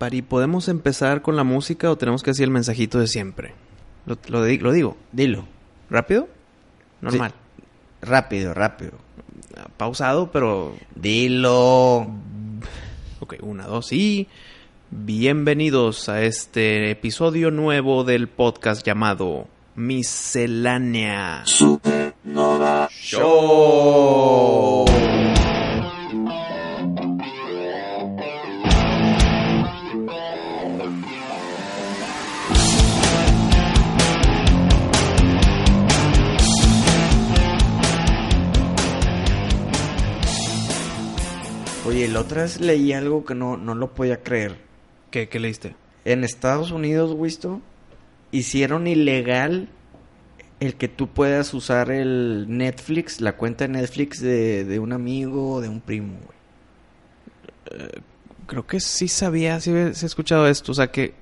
Pari, ¿podemos empezar con la música o tenemos que decir el mensajito de siempre? Lo, lo di- lo digo. Dilo. ¿Rápido? Normal. Rápido, rápido. Pausado, pero... Dilo. Ok, una, dos y... Bienvenidos a este episodio nuevo del podcast llamado Miscelánea Show. La otra vez leí algo que no, no lo podía creer. ¿Qué, qué leíste? En Estados Unidos, Wisto, hicieron ilegal el que tú puedas usar el Netflix, la cuenta de Netflix de, de un amigo o de un primo, güey. Creo que sí sabía, sí he sí he escuchado esto. O sea que,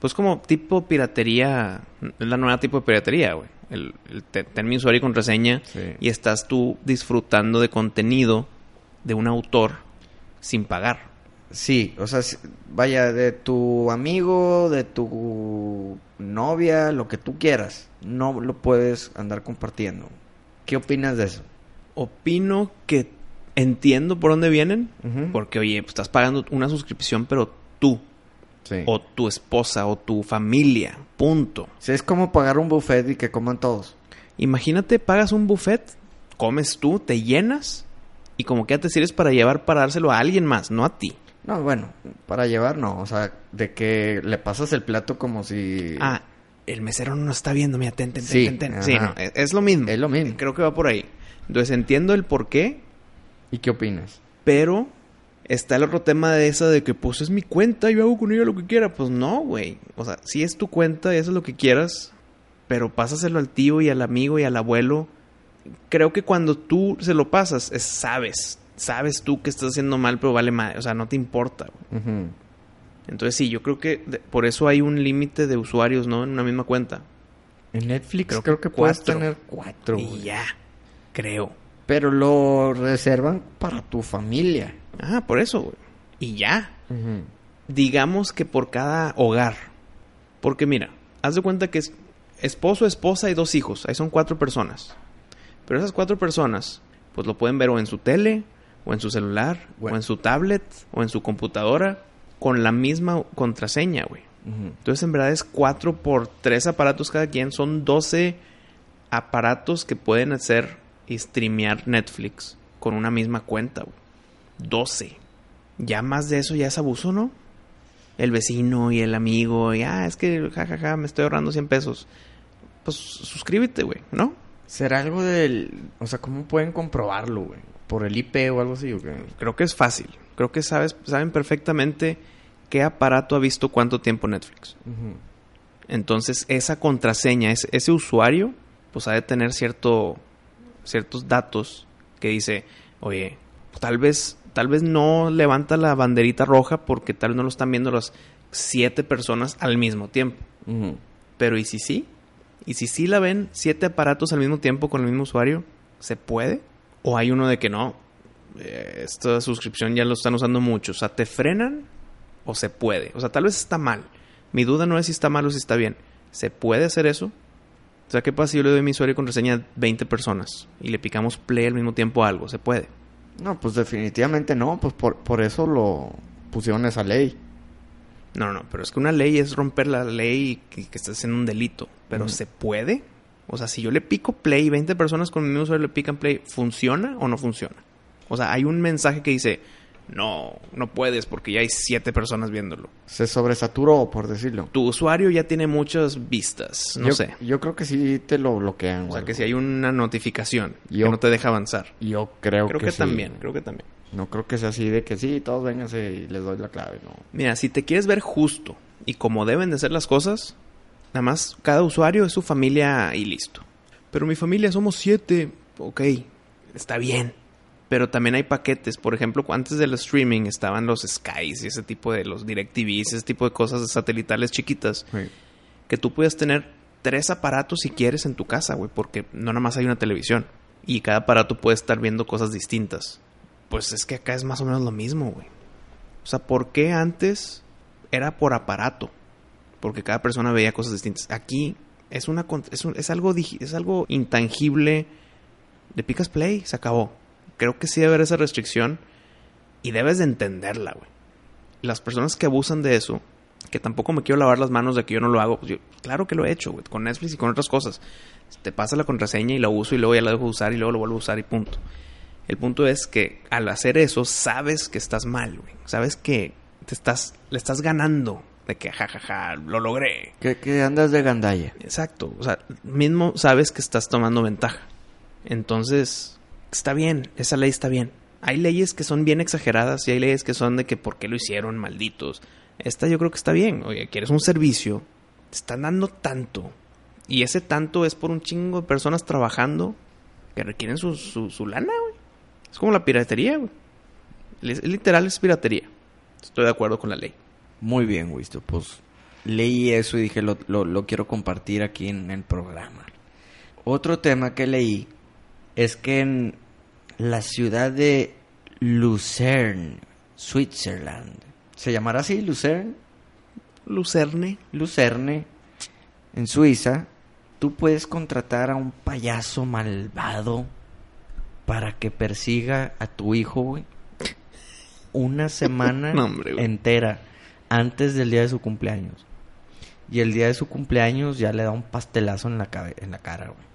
pues como tipo piratería, es la nueva tipo de piratería, güey. El, el mi usuario y contraseña Sí. y estás tú disfrutando de contenido de un autor sin pagar. Sí, o sea, vaya, de tu amigo, de tu novia, lo que tú quieras, no lo puedes andar compartiendo. ¿Qué opinas de eso? Opino que entiendo por dónde vienen, porque oye, pues estás pagando una suscripción, pero tú, Sí. o tu esposa, o tu familia, punto. Sí, es como pagar un buffet y que coman todos. Imagínate, pagas un buffet, comes tú, te llenas, y como que ya te sirves para llevar para dárselo a alguien más, no a ti. No, bueno, para llevar no, o sea, de que le pasas el plato como si... Ah, el mesero no nos está viendo, mira, ten, ten, ten, Sí, ten, ten. ajá. Sí, no, es, es lo mismo. Es lo mismo. Creo que va por ahí. Entonces entiendo el por qué, ¿Y qué opinas? pero está el otro tema de esa de que pues es mi cuenta, yo hago con ella lo que quiera. Pues no, güey. O sea, sí es tu cuenta y eso es lo que quieras, pero pásaselo al tío y al amigo y al abuelo. Creo que cuando tú se lo pasas, es, sabes. Sabes tú que estás haciendo mal, pero vale madre. O sea, no te importa. güey. Entonces sí, yo creo que de- por eso hay un límite de usuarios, ¿no? En una misma cuenta. En Netflix Creo creo, que que, puedes tener cuatro. Y ya, creo. Pero lo reservan para tu familia. Ah, por eso, güey. Y ya. Digamos que por cada hogar. Porque mira, haz de cuenta que es esposo, esposa y dos hijos. Ahí son cuatro personas. Pero esas cuatro personas, pues lo pueden ver o en su tele, o en su celular, o en su tablet, o en su computadora, con la misma contraseña, güey. Entonces, en verdad es 4 por 3 aparatos cada quien. Son 12 aparatos que pueden hacer y streamear Netflix con una misma cuenta, güey. 12. Ya más de eso ya es abuso, ¿no? El vecino y el amigo, y ah, es que jajaja, me estoy ahorrando 100 pesos. Pues suscríbete, güey, ¿no? ¿Será algo del... O sea, ¿cómo pueden comprobarlo, güey? ¿Por el IP o algo así? ¿o qué? Creo que es fácil. Creo que sabes, saben perfectamente qué aparato ha visto cuánto tiempo Netflix. Entonces, esa contraseña, ese, ese usuario, pues ha de tener cierto, ciertos datos que dice, oye, tal vez, tal vez no levanta la banderita roja porque tal vez no lo están viendo las siete personas al mismo tiempo. Pero ¿y si sí? ¿Y si sí la ven siete aparatos al mismo tiempo con el mismo usuario? ¿Se puede? ¿O hay uno de que no? eh, esta suscripción ya lo están usando mucho. O sea, ¿te frenan o se puede? O sea, tal vez está mal. Mi duda no es si está mal o si está bien. ¿Se puede hacer eso? O sea, ¿qué pasa si yo le doy mi usuario y contraseña a 20 personas y le picamos play al mismo tiempo a algo? ¿Se puede? No, pues definitivamente no. Pues por, por eso lo pusieron esa ley. No, no, pero es que una ley es romper la ley y que, que estás haciendo un delito. Pero. ¿se puede? O sea, si yo le pico play y 20 personas con mi mismo usuario le pican play, ¿funciona o no funciona? O sea, hay un mensaje que dice, no, no puedes porque ya hay siete personas viéndolo. Se sobresaturó, por decirlo. Tu usuario ya tiene muchas vistas, no yo, sé. Yo creo que sí te lo bloquean. O o sea, que si hay una notificación Yo- que no te deja avanzar. Yo creo, Creo que, que, sí. también, creo que también. No creo que sea así de que sí, todos vénganse y les doy la clave, no. Mira, si te quieres ver justo y como deben de ser las cosas, nada más cada usuario es su familia y listo. Pero mi familia somos siete. Ok, está bien. Pero también hay paquetes. Por ejemplo, antes del streaming estaban los Skies y ese tipo de los DirecTVs, ese tipo de cosas satelitales chiquitas. Que tú puedes tener tres aparatos si quieres en tu casa, güey. Porque no nada más hay una televisión. Y cada aparato puede estar viendo cosas distintas. Pues es que acá es más o menos lo mismo, güey. O sea, ¿por qué antes era por aparato, porque cada persona veía cosas distintas. Aquí es una es, es algo es algo intangible. Le picas play, se acabó. Creo que sí debe haber esa restricción y debes de entenderla, güey. Las personas que abusan de eso, que tampoco me quiero lavar las manos de que yo no lo hago, pues yo- claro que lo he hecho, güey, con Netflix y con otras cosas. Te pasa la contraseña y la uso y luego ya la dejo de usar y luego lo vuelvo a usar y punto. El punto es que al hacer eso sabes que estás mal, güey. Sabes que te estás le estás ganando de que jajaja, lo logré. Que, que andas de gandalla. Exacto, o sea, mismo sabes que estás tomando ventaja. Entonces, está bien, esa ley está bien. Hay leyes que son bien exageradas y hay leyes que son de que por qué lo hicieron, malditos. Esta yo creo que está bien. Oye, quieres un servicio, te están dando tanto. Y ese tanto es por un chingo de personas trabajando que requieren su, su, su lana, güey. Es como la piratería, güey. Literal es piratería. Estoy de acuerdo con la ley. Muy bien, Wisto. Pues leí eso y dije, lo, lo, lo quiero compartir aquí en el programa. Otro tema que leí es que en la ciudad de Lucerne, Switzerland, ¿se llamará así, Lucerne? Lucerne. Lucerne, en Suiza, tú puedes contratar a un payaso malvado para que persiga a tu hijo, güey. Una semana No, hombre, güey. entera antes del día de su cumpleaños. Y el día de su cumpleaños ya le da un pastelazo en la, cabe- en la cara, güey.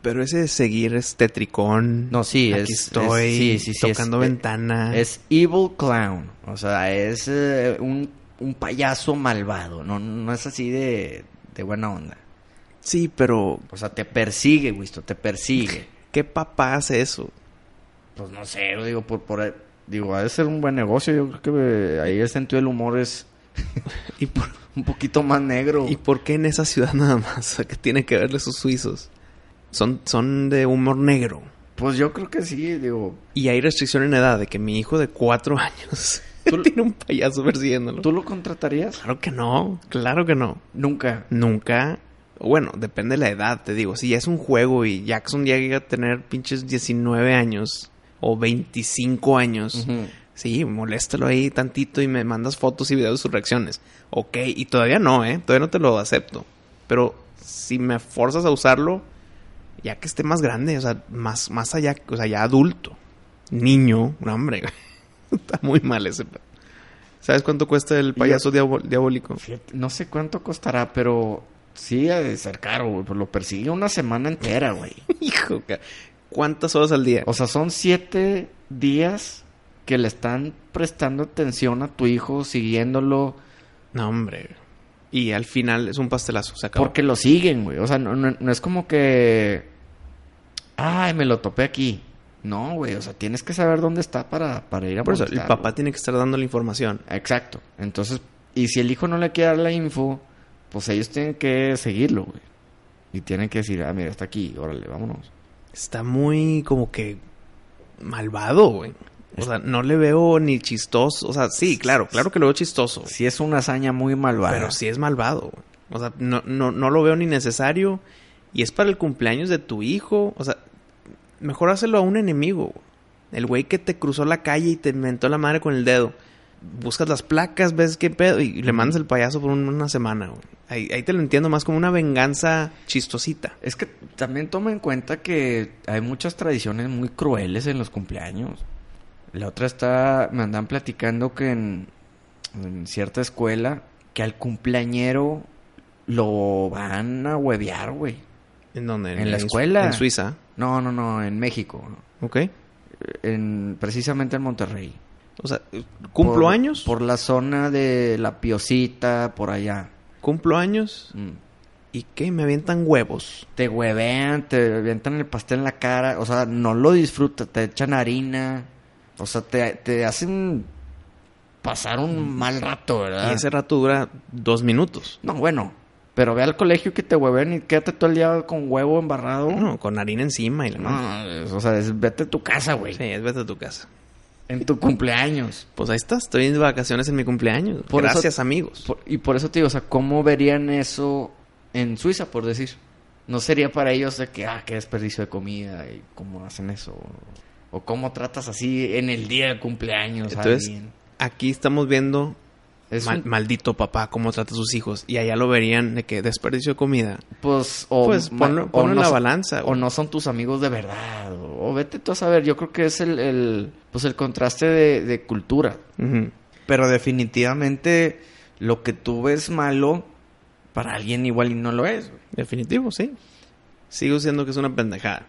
Pero ese de seguir es tetricón. No, sí, Aquí es- estoy es- sí, sí, sí, tocando es- ventana. Es Evil Clown. O sea, es eh, un, un payaso malvado. No, no es así de, de buena onda. Sí, pero O sea, te persigue, Wisto, te persigue. ¿qué papá hace eso? Pues no sé, digo, por, por, digo, ha de ser un buen negocio. Yo creo que ahí el sentido del humor es ¿Y por, un poquito más negro. ¿Y por qué en esa ciudad nada más? ¿qué tiene que ver esos suizos? Son, son de humor negro. Pues yo creo que sí, digo. Y hay restricción en edad de que mi hijo de cuatro años Tú- tiene un payaso persiguiéndolo. ¿Tú lo contratarías? Claro que no, claro que no. Nunca. Nunca. Bueno, depende de la edad, te digo. Si ya es un juego y Jackson ya llega a tener pinches 19 años o 25 años, sí, moléstalo ahí tantito y me mandas fotos y videos de sus reacciones. Ok, y todavía no, ¿eh? Todavía no te lo acepto. Pero si me forzas a usarlo, ya que esté más grande, o sea, más, más allá, o sea, ya adulto, niño, no, hombre, está muy mal ese. ¿Sabes cuánto cuesta el payaso diabólico? Fíjate, no sé cuánto costará, pero sí ha de ser caro, güey. Pues lo persigue una semana entera, güey. Hijo, ¿cuántas horas al día? O sea, son siete días que le están prestando atención a tu hijo, siguiéndolo, No, hombre. Y al final es un pastelazo, se acabó. porque lo siguen, güey. O sea, no, no- no es como que... Ay, me lo topé aquí. No, güey. O sea, tienes que saber dónde está para, para ir a Por eso, el papá tiene que estar dando la información. Exacto. Entonces, y si el hijo no le quiere dar la info, pues ellos tienen que seguirlo, güey. Y tienen que decir, ah, mira, está aquí, órale, vámonos. Está muy como que malvado, güey. O sea, no le veo ni chistoso. O sea, sí, claro, claro que lo veo chistoso. Sí es una hazaña muy malvada. Pero sí es malvado, güey. O sea, no, no, no lo veo ni necesario. Y es para el cumpleaños de tu hijo. O sea, mejor hácelo a un enemigo. güey. El güey que te cruzó la calle y te mentó la madre con el dedo. Buscas las placas, ves qué pedo y le mandas el payaso por un- una semana, güey. Ahí, ahí te lo entiendo más como una venganza chistosita. Es que también toma en cuenta que hay muchas tradiciones muy crueles en los cumpleaños. La otra está, me andan platicando que en, en cierta escuela, que al cumpleañero lo van a huevear, güey. ¿En dónde? En la escuela. En Suiza. No, no, no, en México. ¿Ok? En, precisamente en Monterrey. O sea, ¿cumplo Por- años? Por la zona de La Piosita, por allá. ¿Cumplo años? Mm. ¿Y qué? Me avientan huevos. Te huevean, te avientan el pastel en la cara. O sea, no lo disfrutas, te echan harina. O sea, te, te hacen pasar un mal rato, ¿verdad? Y ese rato dura dos minutos. No, bueno. Pero ve al colegio que te hueven y quédate todo el día con huevo embarrado. No, con harina encima y la. No, es- o sea, es- vete a tu casa, güey. Sí, es vete a tu casa. En tu cumpleaños. Pues ahí estás, estoy en vacaciones en mi cumpleaños. Por eso- Gracias, amigos. Por- y por eso te digo, o sea, ¿cómo verían eso en Suiza, por decir? No sería para ellos de que, ah, qué desperdicio de comida y cómo hacen eso. O cómo tratas así en el día de cumpleaños a Entonces, alguien. aquí estamos viendo Es Mal- un- Maldito papá, cómo trata a sus hijos. Y allá lo verían de que desperdicio de comida. Pues, o, Pues ma- ponlo, o ponlo en no la son- balanza. O no son tus amigos de verdad. O, o vete tú a saber. Yo creo que es el, el, pues el contraste de, de cultura. Pero definitivamente lo que tú ves malo, para alguien igual y no lo es. güey. Definitivo, sí. Sigo siendo que es una pendejada.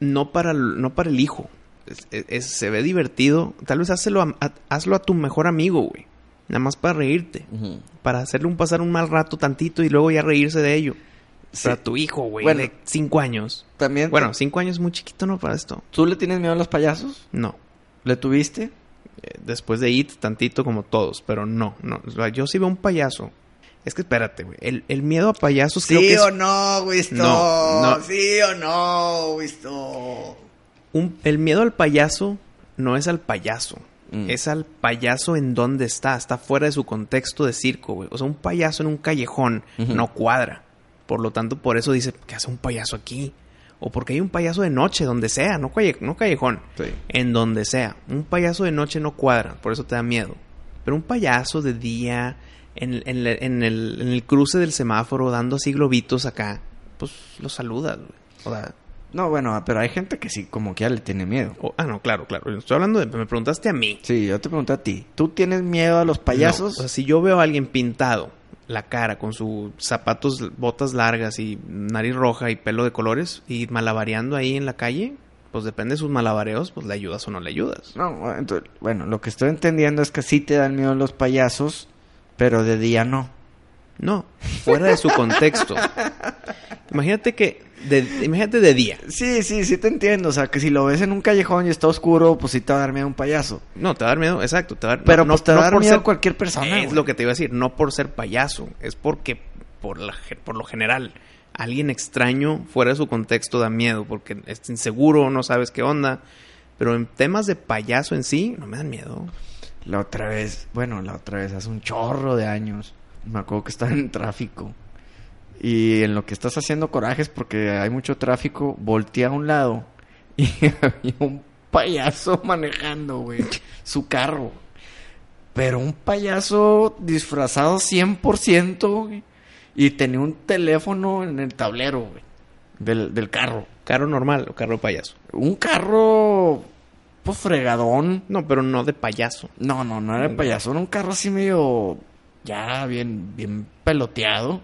No para el, no para el hijo. Es- es- es- se ve divertido. Tal vez hazlo a, a- hazlo a tu mejor amigo, güey. Nada más para reírte. Para hacerle un pasar un mal rato tantito y luego ya reírse de ello. Sí. Para tu hijo, güey, Bueno. de cinco años. También, Bueno, cinco años es muy chiquito, ¿no? Para esto. ¿tú le tienes miedo a los payasos? No. ¿Le tuviste? Eh, Después de It, tantito como todos. Pero no, no. O sea, yo sí veo un payaso. Es que espérate, güey. El, el miedo a payasos creo que es... no, Wisto? No, no. ¿Sí o no, Wisto? un- el miedo al payaso no es al payaso. Mm. Es al payaso en donde está. Está fuera de su contexto de circo, güey. O sea, un payaso en un callejón no cuadra. Por lo tanto, por eso dice, ¿qué hace un payaso aquí? O porque hay un payaso de noche, donde sea, no, calle- no callejón. Sí. En donde sea. Un payaso de noche no cuadra, por eso te da miedo. Pero un payaso de día, en, en el, en el cruce del semáforo, dando así globitos acá, pues lo saludas, güey. O sea, No, bueno, pero hay gente que sí, como que ya le tiene miedo. o- ah, no, claro, claro. Estoy hablando de, me preguntaste a mí. Sí, yo te pregunté a ti. ¿Tú tienes miedo a los payasos? No, o sea, si yo veo a alguien pintado la cara con sus zapatos, botas largas y nariz roja y pelo de colores y malabareando ahí en la calle, pues depende de sus malabareos, pues le ayudas o no le ayudas. No, entonces, bueno, lo que estoy entendiendo es que sí te dan miedo los payasos, pero de día no. No, fuera de su contexto. Imagínate que, de, imagínate de día. Sí, sí, sí te entiendo. O sea, que si lo ves en un callejón y está oscuro, pues sí te va a dar miedo un payaso. No, te va a dar miedo, exacto. Te va a dar, Pero no, pues te no a dar miedo ser- cualquier persona. Es güey. lo que te iba a decir, no por ser payaso, es porque por, la, por lo general alguien extraño fuera de su contexto da miedo, porque es inseguro, no sabes qué onda. Pero en temas de payaso en sí, no me dan miedo. La otra vez, bueno, la otra vez, hace un chorro de años, me acuerdo que estaba en tráfico. Y en lo que estás haciendo corajes porque hay mucho tráfico, volteé a un lado y había un payaso manejando, güey, su carro. Pero un payaso disfrazado 100%, güey. Y tenía un teléfono en el tablero, güey, del, del carro. Carro normal o carro de payaso. Un carro, pues fregadón. No, pero no de payaso. No, no, no era el payaso, era un carro así medio ya bien, bien peloteado.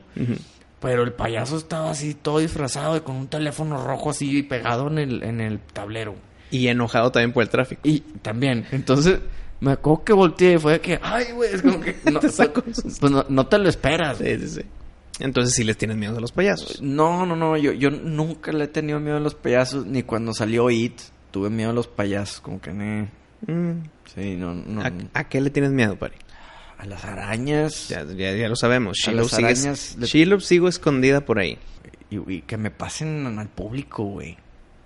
Pero el payaso estaba así todo disfrazado y con un teléfono rojo así pegado en el, en el tablero. Y enojado también por el tráfico. Y también, entonces me acuerdo que volteé y fue de que, ay, güey, es como que no, Te saco pues no, no te lo esperas. Sí, sí, sí. Entonces sí les tienes miedo a los payasos. No, no, no, yo, yo nunca le he tenido miedo a los payasos, ni cuando salió It, tuve miedo a los payasos, como que, ne, Mm. sí, no, no. ¿A, a qué le tienes miedo, Pari? A las arañas. Ya, ya, ya lo sabemos. Las sigue, Shiloh sigo escondida por ahí. Y, y que me pasen al público, güey.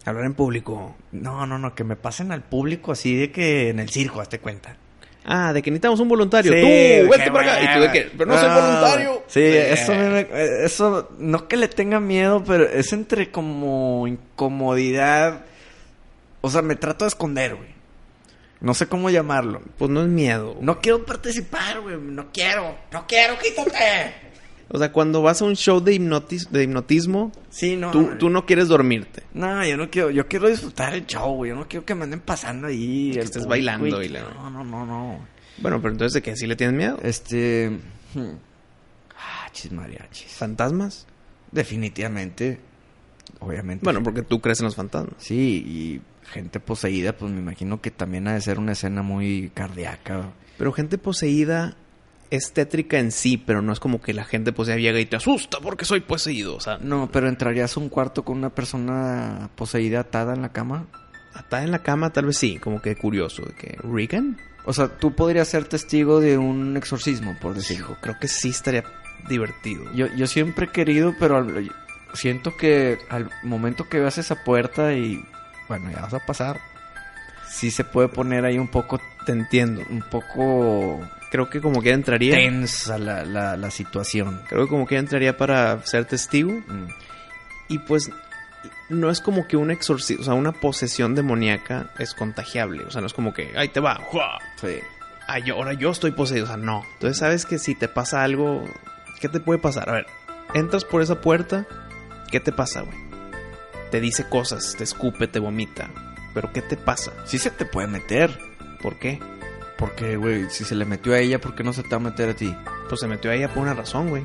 Hablar en público. No, no, no, que me pasen al público así de que en el circo, hazte cuenta. Ah, de que necesitamos un voluntario. Sí, tú, vete para acá. Y tú de que, pero no soy voluntario. Sí, Eh, eso, me- me- eso, no que le tenga miedo, pero es entre como incomodidad. O sea, me trato de esconder, güey. No sé cómo llamarlo. Pues no es miedo. No quiero participar, güey. No quiero. No quiero, quítate. O sea, cuando vas a un show de, hipnotis- de hipnotismo, Sí, no. tú, tú no quieres dormirte. No, yo no quiero, yo quiero disfrutar el show, güey. Yo no quiero que me anden pasando ahí. Que estés bailando y y que- la- No, no, no, no. Bueno, pero entonces de que sí le tienes miedo. Este. hmm. Ah, chis mariachis. ¿Fantasmas? Definitivamente. Obviamente. Bueno, porque tú crees en los fantasmas. Sí, y gente poseída, pues me imagino que también ha de ser una escena muy cardíaca. Pero gente poseída es tétrica en sí, pero no es como que la gente poseída llega y te asusta porque soy poseído. O sea, No, pero entrarías a un cuarto con una persona poseída atada en la cama. atada en la cama tal vez sí, como que curioso. De que, ¿Regan? O sea, tú podrías ser testigo de un exorcismo, por decirlo. Hijo, creo que sí estaría divertido. Yo, yo siempre he querido, pero al- siento que al momento que veas esa puerta y bueno, ya vas a pasar, sí se puede poner ahí un poco, Te entiendo. un poco Creo que como que entraría. tensa la, la, la situación. Creo que como que entraría para ser testigo. Mm. Y pues no es como que un exorcismo, o sea, una posesión demoníaca es contagiable. O sea, no es como que, ahí te va. Sí. yo, ahora yo estoy poseído. O sea, no. Entonces sabes que si te pasa algo, ¿qué te puede pasar? A ver, entras por esa puerta, ¿qué te pasa, güey? Te dice cosas, te escupe, te vomita. Pero ¿qué te pasa? Sí se te puede meter. ¿Por qué? Porque, güey, si se le metió a ella, ¿por qué no se te va a meter a ti? Pues se metió a ella por una razón, güey.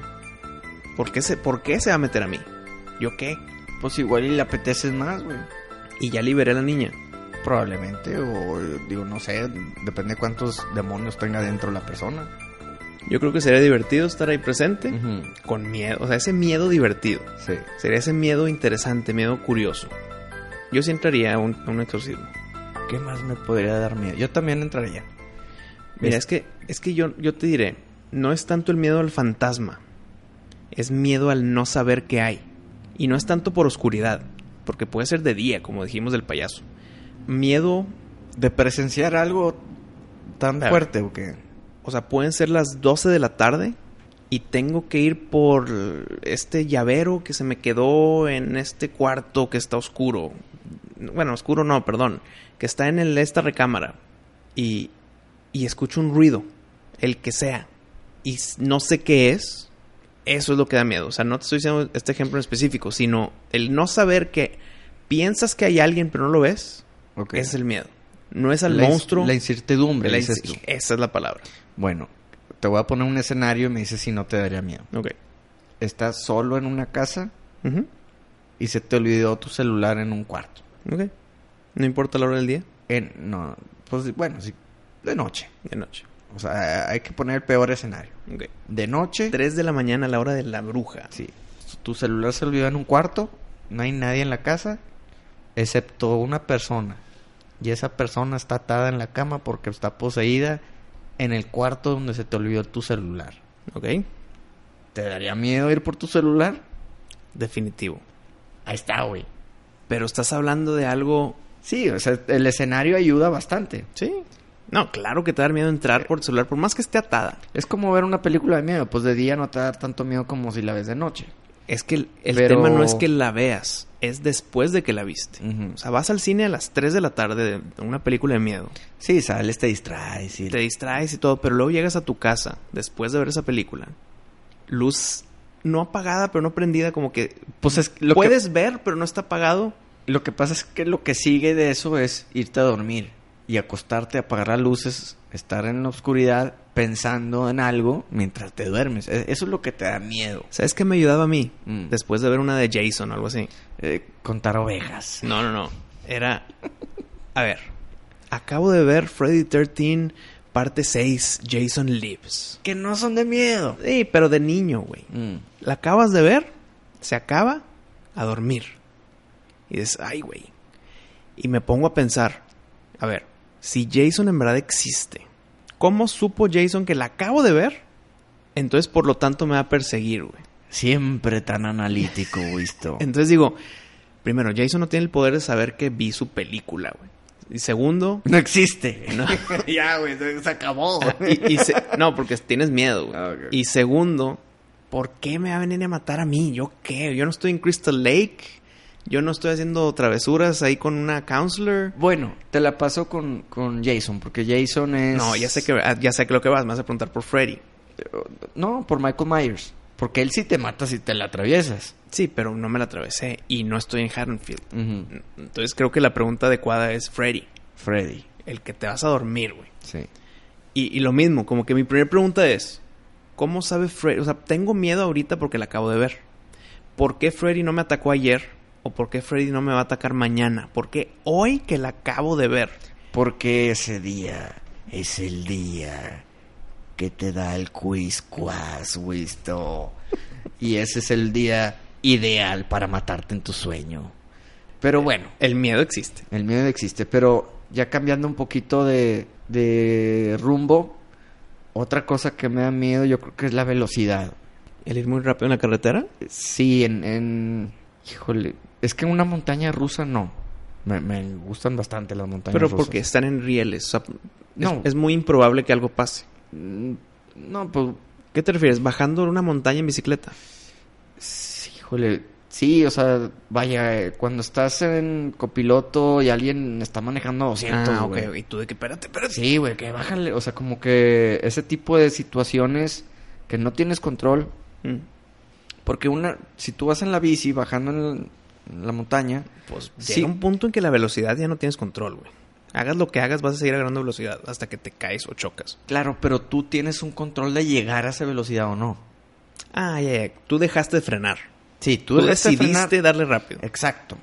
¿Por qué se, ¿Por qué se va a meter a mí? ¿Yo qué? Pues igual y le apeteces más, güey. Y ya liberé a la niña. Probablemente, o digo, no sé, depende de cuántos demonios tenga dentro la persona. Yo creo que sería divertido estar ahí presente con miedo. O sea, ese miedo divertido. Sí. Sería ese miedo interesante, miedo curioso. Yo sí entraría a un, a un exorcismo. ¿Qué más me podría dar miedo? Yo también entraría. Mira, Es- es que, es que yo, yo te diré, no es tanto el miedo al fantasma, es miedo al no saber qué hay. Y no es tanto por oscuridad, porque puede ser de día, como dijimos del payaso. Miedo, De presenciar algo tan fuerte o qué. O sea, pueden ser las 12 de la tarde y tengo que ir por este llavero que se me quedó en este cuarto que está oscuro. Bueno, oscuro no, perdón, que está en el, esta recámara. Y, y escucho un ruido, el que sea, y no sé qué es, eso es lo que da miedo. O sea, no te estoy diciendo este ejemplo en específico, sino el no saber que piensas que hay alguien pero no lo ves, ese es el miedo. No es al La monstruo. La incertidumbre, la esa es la palabra. Bueno, te voy a poner un escenario y me dices si no te daría miedo. Ok. Estás solo en una casa y se te olvidó tu celular en un cuarto. ok. No importa la hora del día, En, no, pues bueno, sí, de noche. de noche. O sea, hay que poner el peor escenario. Ok. De noche, 3 de la mañana a la hora de la bruja. sí, tu celular se olvidó en un cuarto, no hay nadie en la casa, excepto una persona. Y esa persona está atada en la cama porque está poseída en el cuarto donde se te olvidó tu celular. Ok. ¿Te daría miedo ir por tu celular? Definitivo. Ahí está, güey. Pero estás hablando de algo. Sí, o sea, el escenario ayuda bastante. Sí. No, claro que te da miedo entrar por el celular, por más que esté atada. Es como ver una película de miedo, pues de día no te va a dar tanto miedo como si la ves de noche. Es que el, el Pero- tema no es que la veas, es después de que la viste. O sea, vas al cine a las 3 de la tarde de una película de miedo. Sí, sales, te distraes y... Te distraes y todo, pero luego llegas a tu casa después de ver esa película. Luz no apagada, pero no prendida, como que Pues es lo puedes ver, pero no está apagado. lo que pasa es que lo que sigue de eso es irte a dormir y acostarte, apagar las luces, estar en la oscuridad pensando en algo mientras te duermes. E- Eso es lo que te da miedo. ¿Sabes qué me ayudaba a mí? Mm. Después de ver una de Jason o algo así. Eh, contar ovejas. No, no, no. Era. A ver. Acabo de ver Freddy 13, parte 6, Jason Lives. Que no son de miedo. Sí, pero de niño, güey. Mm. La acabas de ver, se acaba, a dormir. Y dices, ay, güey. Y me pongo a pensar, a ver, si Jason en verdad existe, ¿cómo supo Jason que la acabo de ver? Entonces, por lo tanto, me va a perseguir, güey. Siempre tan analítico, visto. Entonces digo, primero, Jason no tiene el poder de saber que vi su película, güey. Y segundo, No existe. No. ya, güey, se acabó. y, y se- no, porque tienes miedo, güey. Ah. Y segundo, ¿por qué me va a venir a matar a mí? ¿Yo qué? Yo no estoy en Crystal Lake. Yo no estoy haciendo travesuras ahí con una counselor. Bueno, te la paso con, con Jason, porque Jason es... No, ya sé que ah, ya sé que lo que vas, me vas a preguntar por Freddy. No, por Michael Myers. Porque él sí te mata si te la atraviesas. Sí, pero no me la atravesé y no estoy en Haddonfield. Entonces creo que la pregunta adecuada es Freddy, Freddy. el que te vas a dormir, güey. Sí. Y, y lo mismo, como que mi primera pregunta es, ¿cómo sabe Freddy? O sea, tengo miedo ahorita porque la acabo de ver. ¿Por qué Freddy no me atacó ayer? ¿O por qué Freddy no me va a atacar mañana? ¿Por qué hoy que la acabo de ver? Porque ese día es el día que te da el quiz quas, Wisto. Y ese es el día ideal para matarte en tu sueño. Pero bueno, El miedo existe. el miedo existe. Pero ya cambiando un poquito de, de rumbo, otra cosa que me da miedo yo creo que es la velocidad. ¿El ir muy rápido en la carretera? Sí, en, en... Híjole, es que una montaña rusa no. Me, me gustan bastante las montañas Pero rusas. porque están en rieles. O sea, es- No. es, muy improbable que algo pase. Mm, No, pues... ¿Qué te refieres? ¿Bajando una montaña en bicicleta? sí, Híjole, Sí, o sea, vaya, cuando estás en copiloto y alguien está manejando a 200, ah, güey. Y tú de que, espérate, espérate. Sí, güey, que bájale. O sea, como que ese tipo de situaciones que no tienes control. Mm. Porque una, si tú vas en la bici bajando en, en la montaña, Pues Sí. un punto en que la velocidad ya no tienes control, güey. Hagas lo que hagas, vas a seguir agarrando velocidad hasta que te caes o chocas. claro, pero tú tienes un control de llegar a esa velocidad o no. Ah, ya, ya. Tú dejaste de frenar. Sí, Tú, decidiste darle rápido. Exacto.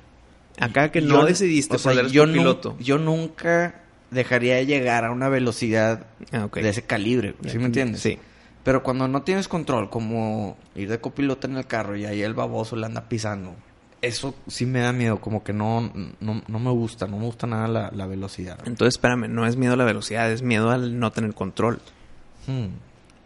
Acá que Yo- no decidiste, o sea, yo, piloto. yo nunca dejaría de llegar a una velocidad Ah, de ese calibre, ¿sí me entiendes? Sí. Pero cuando no tienes control, como ir de copiloto en el carro y ahí el baboso le anda pisando, eso sí me da miedo, como que no, no, no me gusta, no me gusta nada la, la velocidad. Entonces, espérame, no es miedo a la velocidad, es miedo al no tener control. Hmm.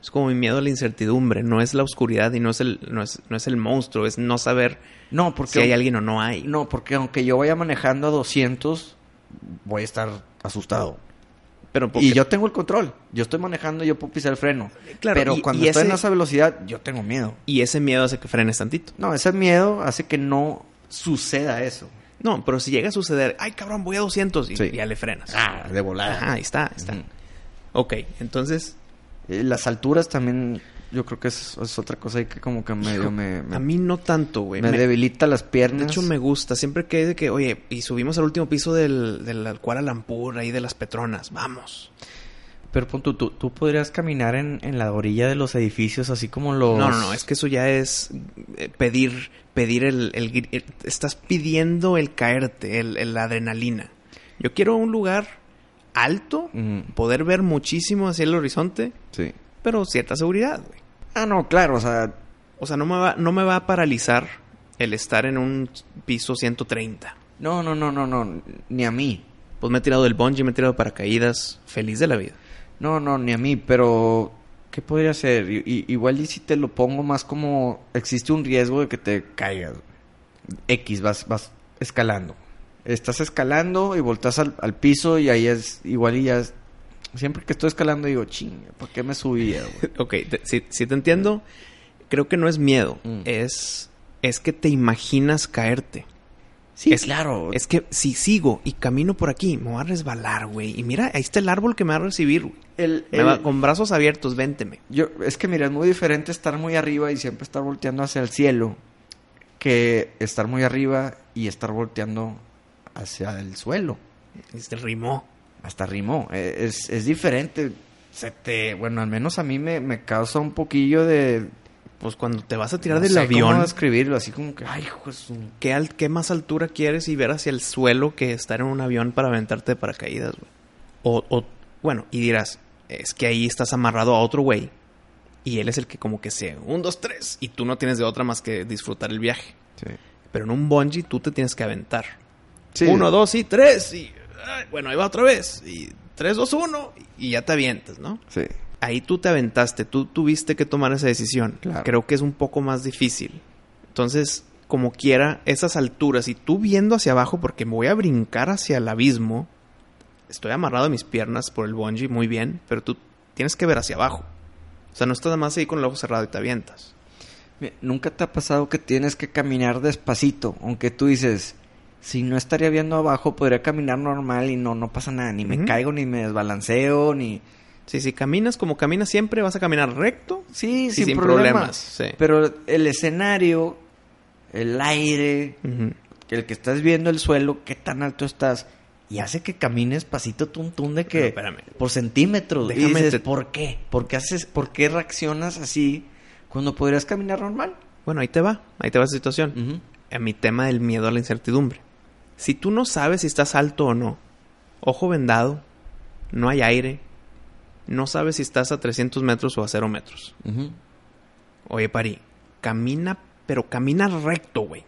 Es como mi miedo a la incertidumbre, no es la oscuridad y no es el, no es, no es el monstruo, es no saber No, porque si hay alguien o no hay. no, porque aunque yo vaya manejando a 200, voy a estar asustado. Pero porque Y yo tengo el control. Yo estoy manejando, yo puedo pisar el freno. Claro, pero y- cuando y estoy en esa velocidad, yo tengo miedo. y ese miedo hace que frenes tantito. No, ese miedo hace que no suceda eso. No, pero si llega a suceder, ay cabrón, voy a 200 y Sí. ya le frenas. Ah, de volada. Ajá, ahí está, ahí está. Ok, entonces Eh, Las alturas también, yo creo que es, es otra cosa que como que medio me, me, a mí no tanto, güey. me Me- debilita las De piernas. hecho, me gusta. Siempre que de que, oye, y subimos al último piso del, del Kuala Lumpur, ahí de las Petronas. Vamos. Pero pon tú, tú, tú podrías caminar en, en la orilla de los edificios así como los... No, no, no. Es que eso ya es eh, pedir, pedir el, el gri- el- Estás pidiendo el caerte, el, adrenalina. Yo quiero un lugar alto, Mm, poder ver muchísimo hacia el horizonte, sí. pero cierta seguridad, güey. Ah, no, claro, o sea... O sea, no me va, no me va a paralizar el estar en un piso 130. No, no, no, no, no, ni a mí. Pues me he tirado del bungee, me he tirado de paracaídas, feliz de la vida. No, no, ni a mí, pero... ¿Qué podría ser? I- igual y si te lo pongo más como... Existe un riesgo de que te caigas. X, vas, vas escalando. Estás escalando y volteas al, al piso y ahí es... Igual y ya es... Siempre que estoy escalando digo, ching, ¿por qué me subía, güey? Ok, te- si, si te entiendo, creo que no es miedo, Mm. es, es que te imaginas caerte. Sí, Es- claro. Es que si sigo y camino por aquí, me voy a resbalar, güey. Y mira, ahí está el árbol que me va a recibir, güey. El, va- con brazos abiertos, vénteme. Yo, es que mira, es muy diferente estar muy arriba y siempre estar volteando hacia el cielo que estar muy arriba y estar volteando hacia el suelo. Y se rimó. Hasta rimó. Eh, Es, es diferente. Se te, bueno, al menos a mí me, me causa un poquillo de... Pues cuando te vas a tirar no del sé avión, cómo describirlo, así como que, ay, su- ¿qué, al- ¿qué más altura quieres y ver hacia el suelo que estar en un avión para aventarte de paracaídas, güey? O, o, bueno, y dirás, es que ahí estás amarrado a otro güey. Y él es el que como que se, un, dos, tres. Y tú no tienes de otra más que disfrutar el viaje. Pero en un bungee tú te tienes que aventar. Sí. Uno, dos y tres. Y ay, bueno, ahí va otra vez. Y tres, dos, uno. Y ya te avientas, ¿no? Sí. Ahí tú te aventaste, tú tuviste que tomar esa decisión. Claro. Creo que es un poco más difícil. Entonces, como quiera, esas alturas y tú viendo hacia abajo porque me voy a brincar hacia el abismo, estoy amarrado a mis piernas por el bungee muy bien, pero tú tienes que ver hacia abajo. O sea, no estás nada más ahí con el ojo cerrado y te avientas. ¿Nunca te ha pasado que tienes que caminar despacito? Aunque tú dices, si no estaría viendo abajo, podría caminar normal y no, no pasa nada. Ni me caigo, ni me desbalanceo, ni... Sí, si caminas como caminas siempre, vas a caminar recto. Sí, sin, sin problemas. problemas, sí. Pero el escenario, el aire, el que estás viendo el suelo, qué tan alto estás, y hace que camines pasito tuntún de que... Espérame. Por centímetros. Déjame y dices, te- ¿por qué? ¿Por qué, haces, ¿Por qué reaccionas así cuando podrías caminar normal? Bueno, ahí te va, ahí te va esa situación. a mi tema del miedo a la incertidumbre. Si tú no sabes si estás alto o no, ojo vendado, no hay aire, no sabes si estás a 300 metros o a 0 metros. Oye, Pari, camina, pero camina recto, güey.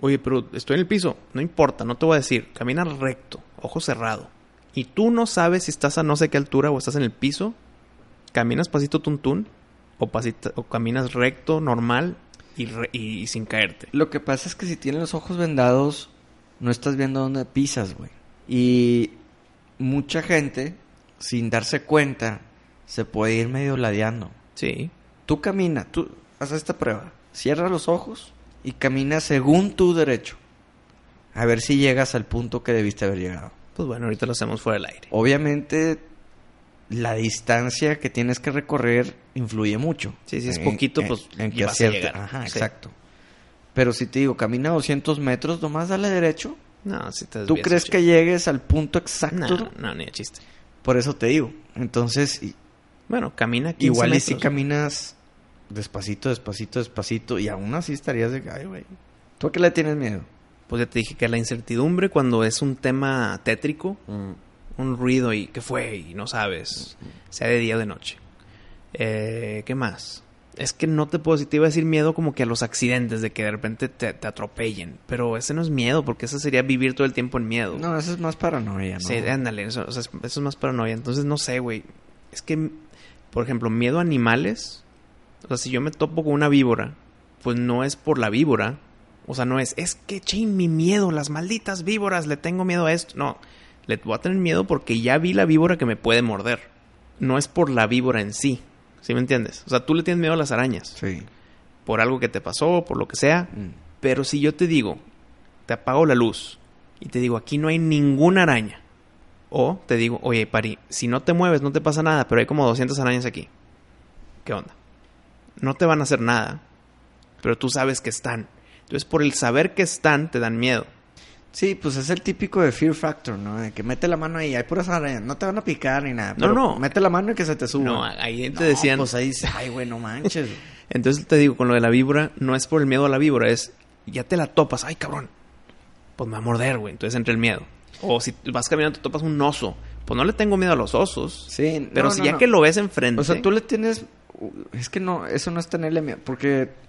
Oye, pero estoy en el piso. No importa, no te voy a decir. Camina recto, ojo cerrado. Y tú no sabes si estás a no sé qué altura o estás en el piso. Caminas pasito tuntún o, pasito, o caminas recto, normal y, re- y- y sin caerte. Lo que pasa es que si tienes los ojos vendados, no estás viendo dónde pisas, güey. Y mucha gente, sin darse cuenta, se puede ir medio ladeando. Sí. Tú camina, tú haz esta prueba. Cierra los ojos y camina según tu derecho. A ver si llegas al punto que debiste haber llegado. Pues bueno, ahorita lo hacemos fuera del aire. Obviamente, la distancia que tienes que recorrer influye mucho. Sí, si es En- poquito, en- pues, en que vas a acierta. llegar. Ajá, Sí. exacto. Pero si te digo, camina 200 metros, nomás dale derecho. No, si te ¿Tú crees que llegues al punto exacto? No, no, ni de chiste. Por eso te digo. Entonces, Bueno, camina 15 igual y si caminas despacito, despacito, despacito, y aún así estarías de... Ay, güey. ¿Tú a qué le tienes miedo? Pues ya te dije que la incertidumbre cuando es un tema tétrico, un ruido y ¿qué fue? Y no sabes, sea de día o de noche. Eh, ¿Qué más? Es que no te puedo decir, te iba a decir miedo como que a los accidentes, de que de repente te, te atropellen. Pero ese no es miedo, porque eso sería vivir todo el tiempo en miedo. No, eso es más paranoia, ¿no? Sí, ándale, eso, o sea, es- eso es más paranoia. Entonces, no sé, güey. Es que, por ejemplo, miedo a animales. O sea, si yo me topo con una víbora, pues no es por la víbora. O sea, no es, es que, ching, mi miedo, las malditas víboras, le tengo miedo a esto. No, le voy a tener miedo porque ya vi la víbora que me puede morder. No es por la víbora en sí. ¿Sí me entiendes? O sea, tú le tienes miedo a las arañas. Sí. Por algo que te pasó, por lo que sea. Mm. Pero si yo te digo, te apago la luz y te digo, aquí no hay ninguna araña. O te digo, oye, Pari, si no te mueves no te pasa nada, pero hay como 200 arañas aquí. ¿Qué onda? No te van a hacer nada, pero tú sabes que están. Entonces, por el saber que están, te dan miedo. Sí, pues es el típico de Fear Factor, ¿no? De que mete la mano ahí, hay puras arañas, no te van a picar ni nada. No, no. Mete la mano y que se te suba. No, ahí te No, decían. Pues ahí dice, ay, güey, no manches. Entonces te digo, con lo de la víbora, no es por el miedo a la víbora, es ya te la topas, ay cabrón, pues me va a morder, güey. Entonces entra el miedo. O si vas caminando, te topas un oso, pues no le tengo miedo a los osos. Sí, Pero no, si no, ya que lo ves enfrente. O sea, tú le tienes... Es que no, eso no es tenerle miedo, porque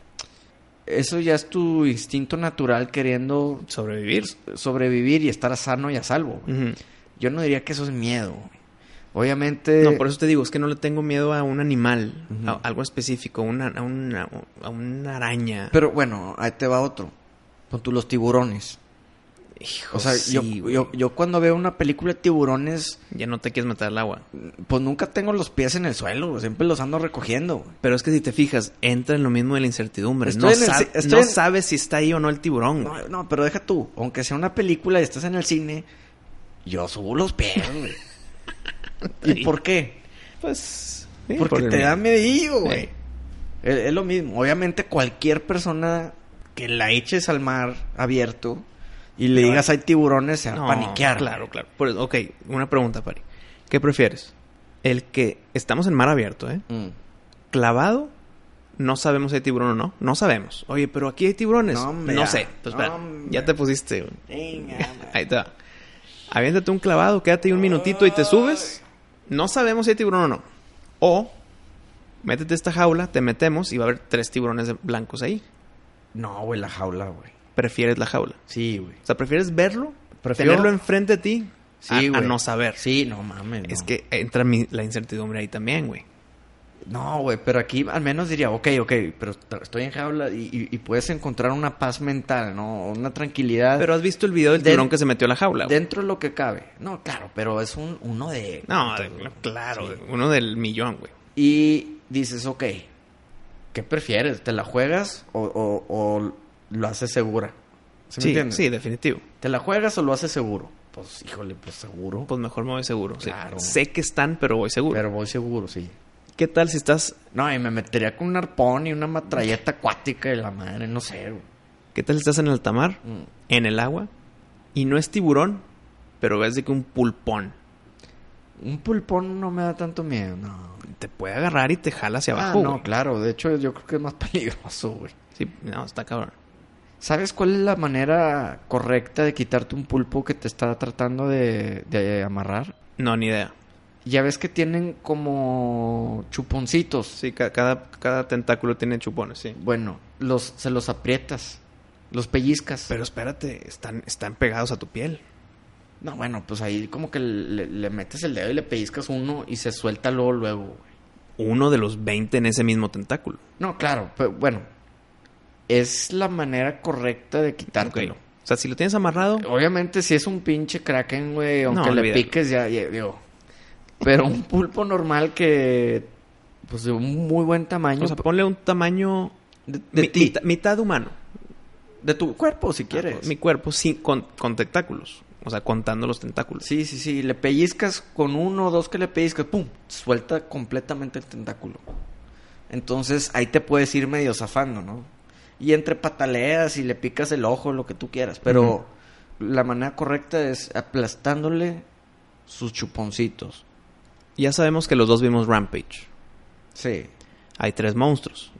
eso ya es tu instinto natural queriendo sobrevivir. sobrevivir y estar sano y a salvo. Yo no diría que eso es miedo. güey. Obviamente... No, por eso te digo, es que no le tengo miedo a un animal, a algo específico, una, a, una, a una araña. Pero bueno, ahí te va otro. Con tú los tiburones. Hijo, O sea, sí, yo, güey. yo, yo cuando veo una película de tiburones, Ya no te quieres meter al agua. pues nunca tengo los pies en el suelo, siempre los ando recogiendo. güey. Pero es que si te fijas, entra en lo mismo de la incertidumbre. Estoy no el en- sabes si está ahí o no el tiburón. güey. No, no, pero deja tú, aunque sea una película y estás en el cine, yo subo los pies, güey. ¿Y por qué? Pues... sí, Porque te miedo. da medillo, güey. Sí. Es, es lo mismo. Obviamente cualquier persona que la eches al mar abierto y le digas hay tiburones se va No, a paniquear. Claro, claro. Por eso- ok, una pregunta, Pari. ¿Qué prefieres? El que estamos en mar abierto, ¿eh? Mm. Clavado, no sabemos si hay tiburón o no. No sabemos. Oye, pero aquí hay tiburones. No, sé. Pues espera, ya te pusiste. Venga. Ahí te va. Aviéntate un clavado, quédate ahí un minutito y te subes. No sabemos si hay tiburón o no. O, métete a esta jaula, te metemos y va a haber tres tiburones blancos ahí. No, güey, la jaula, güey. Prefieres la jaula. Sí, güey. O sea, prefieres verlo, Prefiero- tenerlo enfrente de ti, a- Sí, a, no saber. Sí, no mames. Es que entra mi- la incertidumbre ahí también, güey. No, güey, pero aquí al menos diría, ok, ok, pero estoy en jaula y, y- y puedes encontrar una paz mental, ¿no? Una tranquilidad. Pero has visto el video del tiburón que se metió a la jaula, güey. Dentro de lo que cabe. No, claro, pero es un uno de... No, claro, Sí. uno del millón, güey. Y dices, ok, ¿qué prefieres? ¿Te la juegas o, o- o lo haces segura? ¿Sí, me Sí, entiendes? sí, definitivo. ¿Te la juegas o lo haces seguro? Pues, híjole, pues seguro. Pues mejor me voy seguro. sí. Claro. Sé que están, pero voy seguro. Pero voy seguro, sí. ¿Qué tal si estás No, y me metería con un arpón y una matralleta acuática de la madre, no sé, güey. qué tal si estás en alta mar, Mm. en el agua y no es tiburón, pero ves de que un pulpón Un pulpón no me da tanto miedo, no. te puede agarrar y te jala hacia Ah, abajo, no, güey. claro. De hecho, yo creo que es más peligroso, güey. Sí, no, está cabrón. ¿Sabes cuál es la manera correcta de quitarte un pulpo que te está tratando de, de amarrar? No, ni idea. Ya ves que tienen como chuponcitos. Sí, ca- cada, cada tentáculo tiene chupones, sí. Bueno, los, se los aprietas, los pellizcas. Pero espérate, están, están pegados a tu piel. No, bueno, pues ahí como que le, le metes el dedo y le pellizcas uno y se suelta luego, luego, güey. Uno de los 20 en ese mismo tentáculo. No, claro, pero bueno. Es la manera correcta de quitártelo. O sea, si lo tienes amarrado, Obviamente, si es un pinche kraken, güey, aunque le piques, ya, ya, digo. Pero un pulpo normal que, pues de un muy buen tamaño. o sea, ponle un tamaño de, de mi- mitad, mitad humano. De tu cuerpo, si Ah, quieres. Mi cuerpo sin, con, con tentáculos. O sea, contando los tentáculos. Sí, sí, sí. Le pellizcas con uno o dos que le pellizcas, ¡pum! Suelta completamente el tentáculo. Entonces ahí te puedes ir medio zafando, ¿no? Y entre pataleas y le picas el ojo, lo que tú quieras. Pero la manera correcta es aplastándole sus chuponcitos. Ya sabemos que los dos vimos Rampage. Sí. Hay tres monstruos,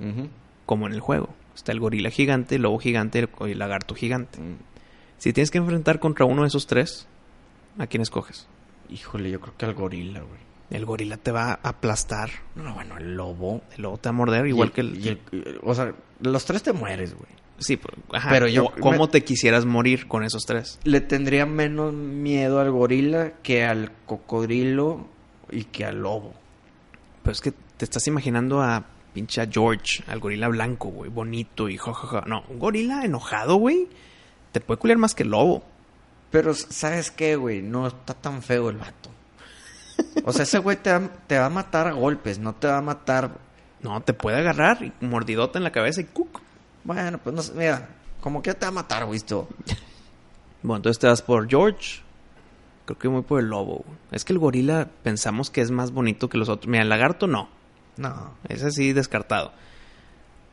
como en el juego. Está el gorila gigante, el lobo gigante y el lagarto gigante. Mm. Si tienes que enfrentar contra uno de esos tres, ¿a quién escoges? Híjole, yo creo que al gorila, güey. El gorila te va a aplastar. No, bueno, el lobo. El lobo te va a morder, igual Y que el... y el- O sea, los tres te mueres, güey. Sí, pues, ajá. Pero yo- ¿Cómo- ¿Cómo me- te quisieras morir con esos tres? Le tendría menos miedo al gorila que al cocodrilo y que al lobo. Pero es que te estás imaginando a pinche George, al gorila blanco, güey, bonito y jajaja. No, un gorila enojado, güey, te puede culiar más que el lobo. Pero, ¿sabes qué, güey? No está tan feo el vato. O sea, ese güey te va, te va a matar a golpes, no te va a matar... No, te puede agarrar y mordidota en la cabeza y cuc. Bueno, pues no sé, mira, como que te va a matar, güey, esto. Bueno, entonces te vas por George. Creo que muy por el lobo. güey. Es que el gorila pensamos que es más bonito que los otros. Mira, el lagarto no. No. Es así descartado.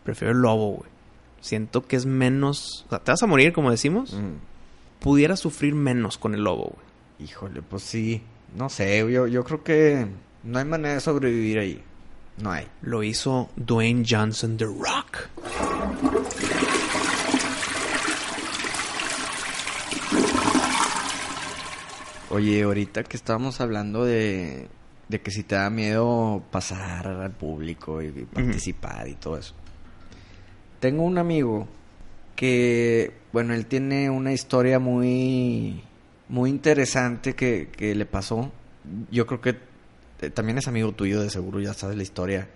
Prefiero el lobo, güey. Siento que es menos... O sea, te vas a morir, como decimos. Mm, Pudiera sufrir menos con el lobo, güey. híjole, pues sí. No sé, yo, yo creo que no hay manera de sobrevivir ahí. No hay. Lo hizo Dwayne Johnson The Rock. Oye, ahorita que estábamos hablando de, de que si te da miedo pasar al público y, y participar y todo eso. Tengo un amigo que, bueno, él tiene una historia muy, muy interesante que, que le pasó. Yo creo que eh, también es amigo tuyo, de seguro ya sabes la historia.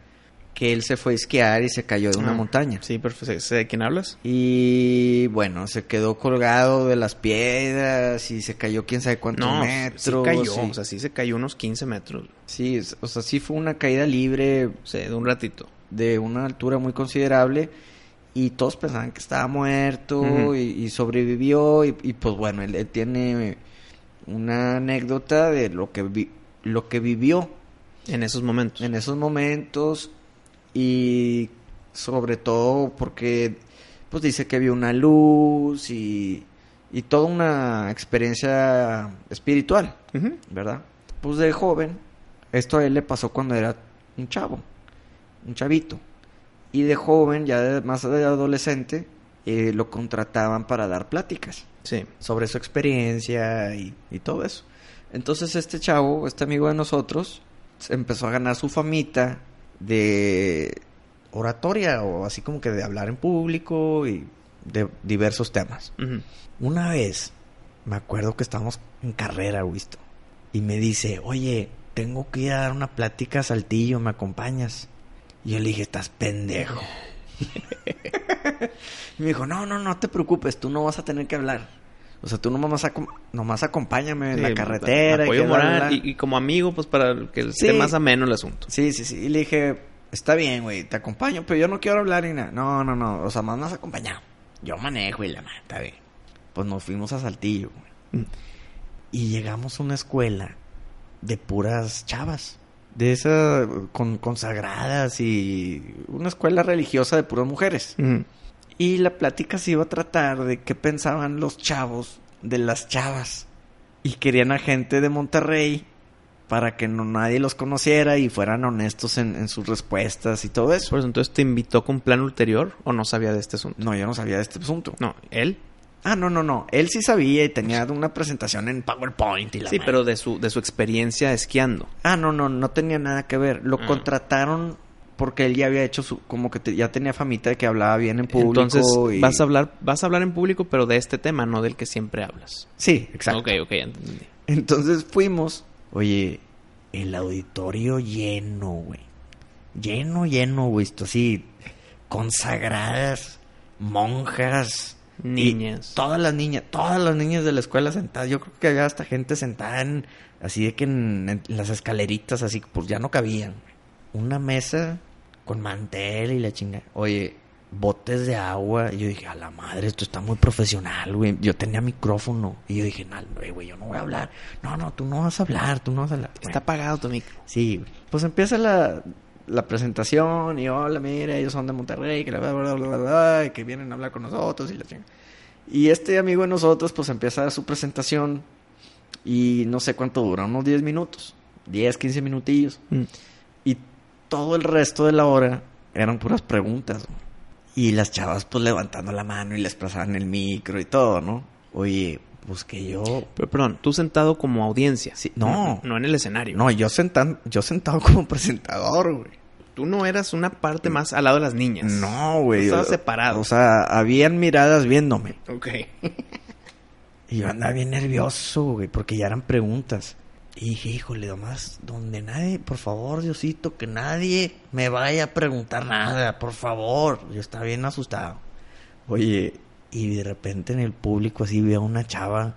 Que él se fue a esquiar y se cayó de una Ah, montaña. Sí, perfecto. ¿Sé de quién hablas? Y bueno, se quedó colgado de las piedras y se cayó quién sabe cuántos No, metros. sí cayó. y- O sea, sí se cayó unos 15 metros. Sí, o sea, sí fue una caída libre O sea, de un ratito. de una altura muy considerable y todos pensaban que estaba muerto y, y sobrevivió y, y, pues bueno, él, él tiene una anécdota de lo que vi- lo que vivió En esos momentos. en esos momentos y sobre todo porque pues dice que vio una luz y, y toda una experiencia espiritual. ¿verdad? Pues de joven, esto a él le pasó cuando era un chavo, un chavito. Y de joven, ya de- más de adolescente, eh, lo contrataban para dar pláticas Sí. sobre su experiencia y, y todo eso. Entonces este chavo, este amigo de nosotros, empezó a ganar su famita de oratoria o así como que de hablar en público y de diversos temas. Una vez, me acuerdo que estábamos en carrera, visto. Y me dice, oye, tengo que ir a dar una plática a Saltillo, ¿me acompañas? Y yo le dije, estás pendejo. y me dijo, no, no, no te preocupes, tú no vas a tener que hablar. O sea, tú nomás, acom- nomás acompáñame en la carretera. y Apoyo bla, moral bla". y, y como amigo, pues para que Sí. esté más ameno el asunto. Sí, sí, sí. Y le dije, está bien, güey, te acompaño, pero yo no quiero hablar ni nada. No, no, no, o sea, más nos acompañado. Yo manejo y la madre, está bien. Pues nos fuimos a Saltillo, güey. Mm. Y llegamos a una escuela de puras chavas. De esas con, consagradas y una escuela religiosa de puras mujeres. Y la plática se iba a tratar de qué pensaban los chavos de las chavas. Y querían a gente de Monterrey para que no nadie los conociera y fueran honestos en, en sus respuestas y todo eso, entonces te invitó con plan ulterior o no sabía de este asunto. No, yo no sabía de este asunto. No, él. Ah, no, no, no. Él sí sabía y tenía una presentación en PowerPoint y la Sí, madre. pero de su, de su experiencia esquiando. Ah, no, no, no tenía nada que ver. Lo Ah. contrataron porque él ya había hecho su... Como que te- ya tenía famita de que hablaba bien en público Entonces y... vas a hablar, vas a hablar en público, pero de este tema, no del que siempre hablas. Sí, exacto. Ok, ok, entendí. Entonces fuimos. Oye, el auditorio lleno, güey. Lleno, lleno, güey. Esto así, consagradas, monjas, Niñas. y todas las niñas, todas las niñas de la escuela sentadas. Yo creo que había hasta gente sentada en, así de que en, en las escaleritas, así, pues ya no cabían. Una mesa con mantel y la chinga. Oye, botes de agua. Y yo dije, a la madre, esto está muy profesional, güey. Yo tenía micrófono. Y yo dije, no, güey, yo no voy a hablar. No, no, tú no vas a hablar, tú no vas a hablar. Está apagado tu micro. Sí, güey. Pues empieza la, la presentación y hola, mira, ellos son de Monterrey, que, la bla, bla, bla, bla, bla, que vienen a hablar con nosotros y la chingada. Y este amigo de nosotros, pues empieza su presentación y no sé cuánto dura, unos 10 minutos, 10, 15 minutillos. Mm. Y todo el resto de la hora eran puras preguntas. güey. Y las chavas pues levantando la mano y les pasaban el micro y todo, ¿no? Oye, pues que yo... Pero perdón, tú sentado como audiencia. Sí, no. No en el escenario. No, yo, sentan, yo sentado como presentador, güey. Tú no eras una parte más al lado de las niñas. No, güey. Estabas yo- separado. O sea, habían miradas viéndome. Ok. Y yo andaba bien nervioso, güey, porque ya eran preguntas. Y dije, híjole, nomás, donde nadie, por favor, Diosito, que nadie me vaya a preguntar nada, por favor. Yo estaba bien asustado. Oye, y de repente en el público así veo a una chava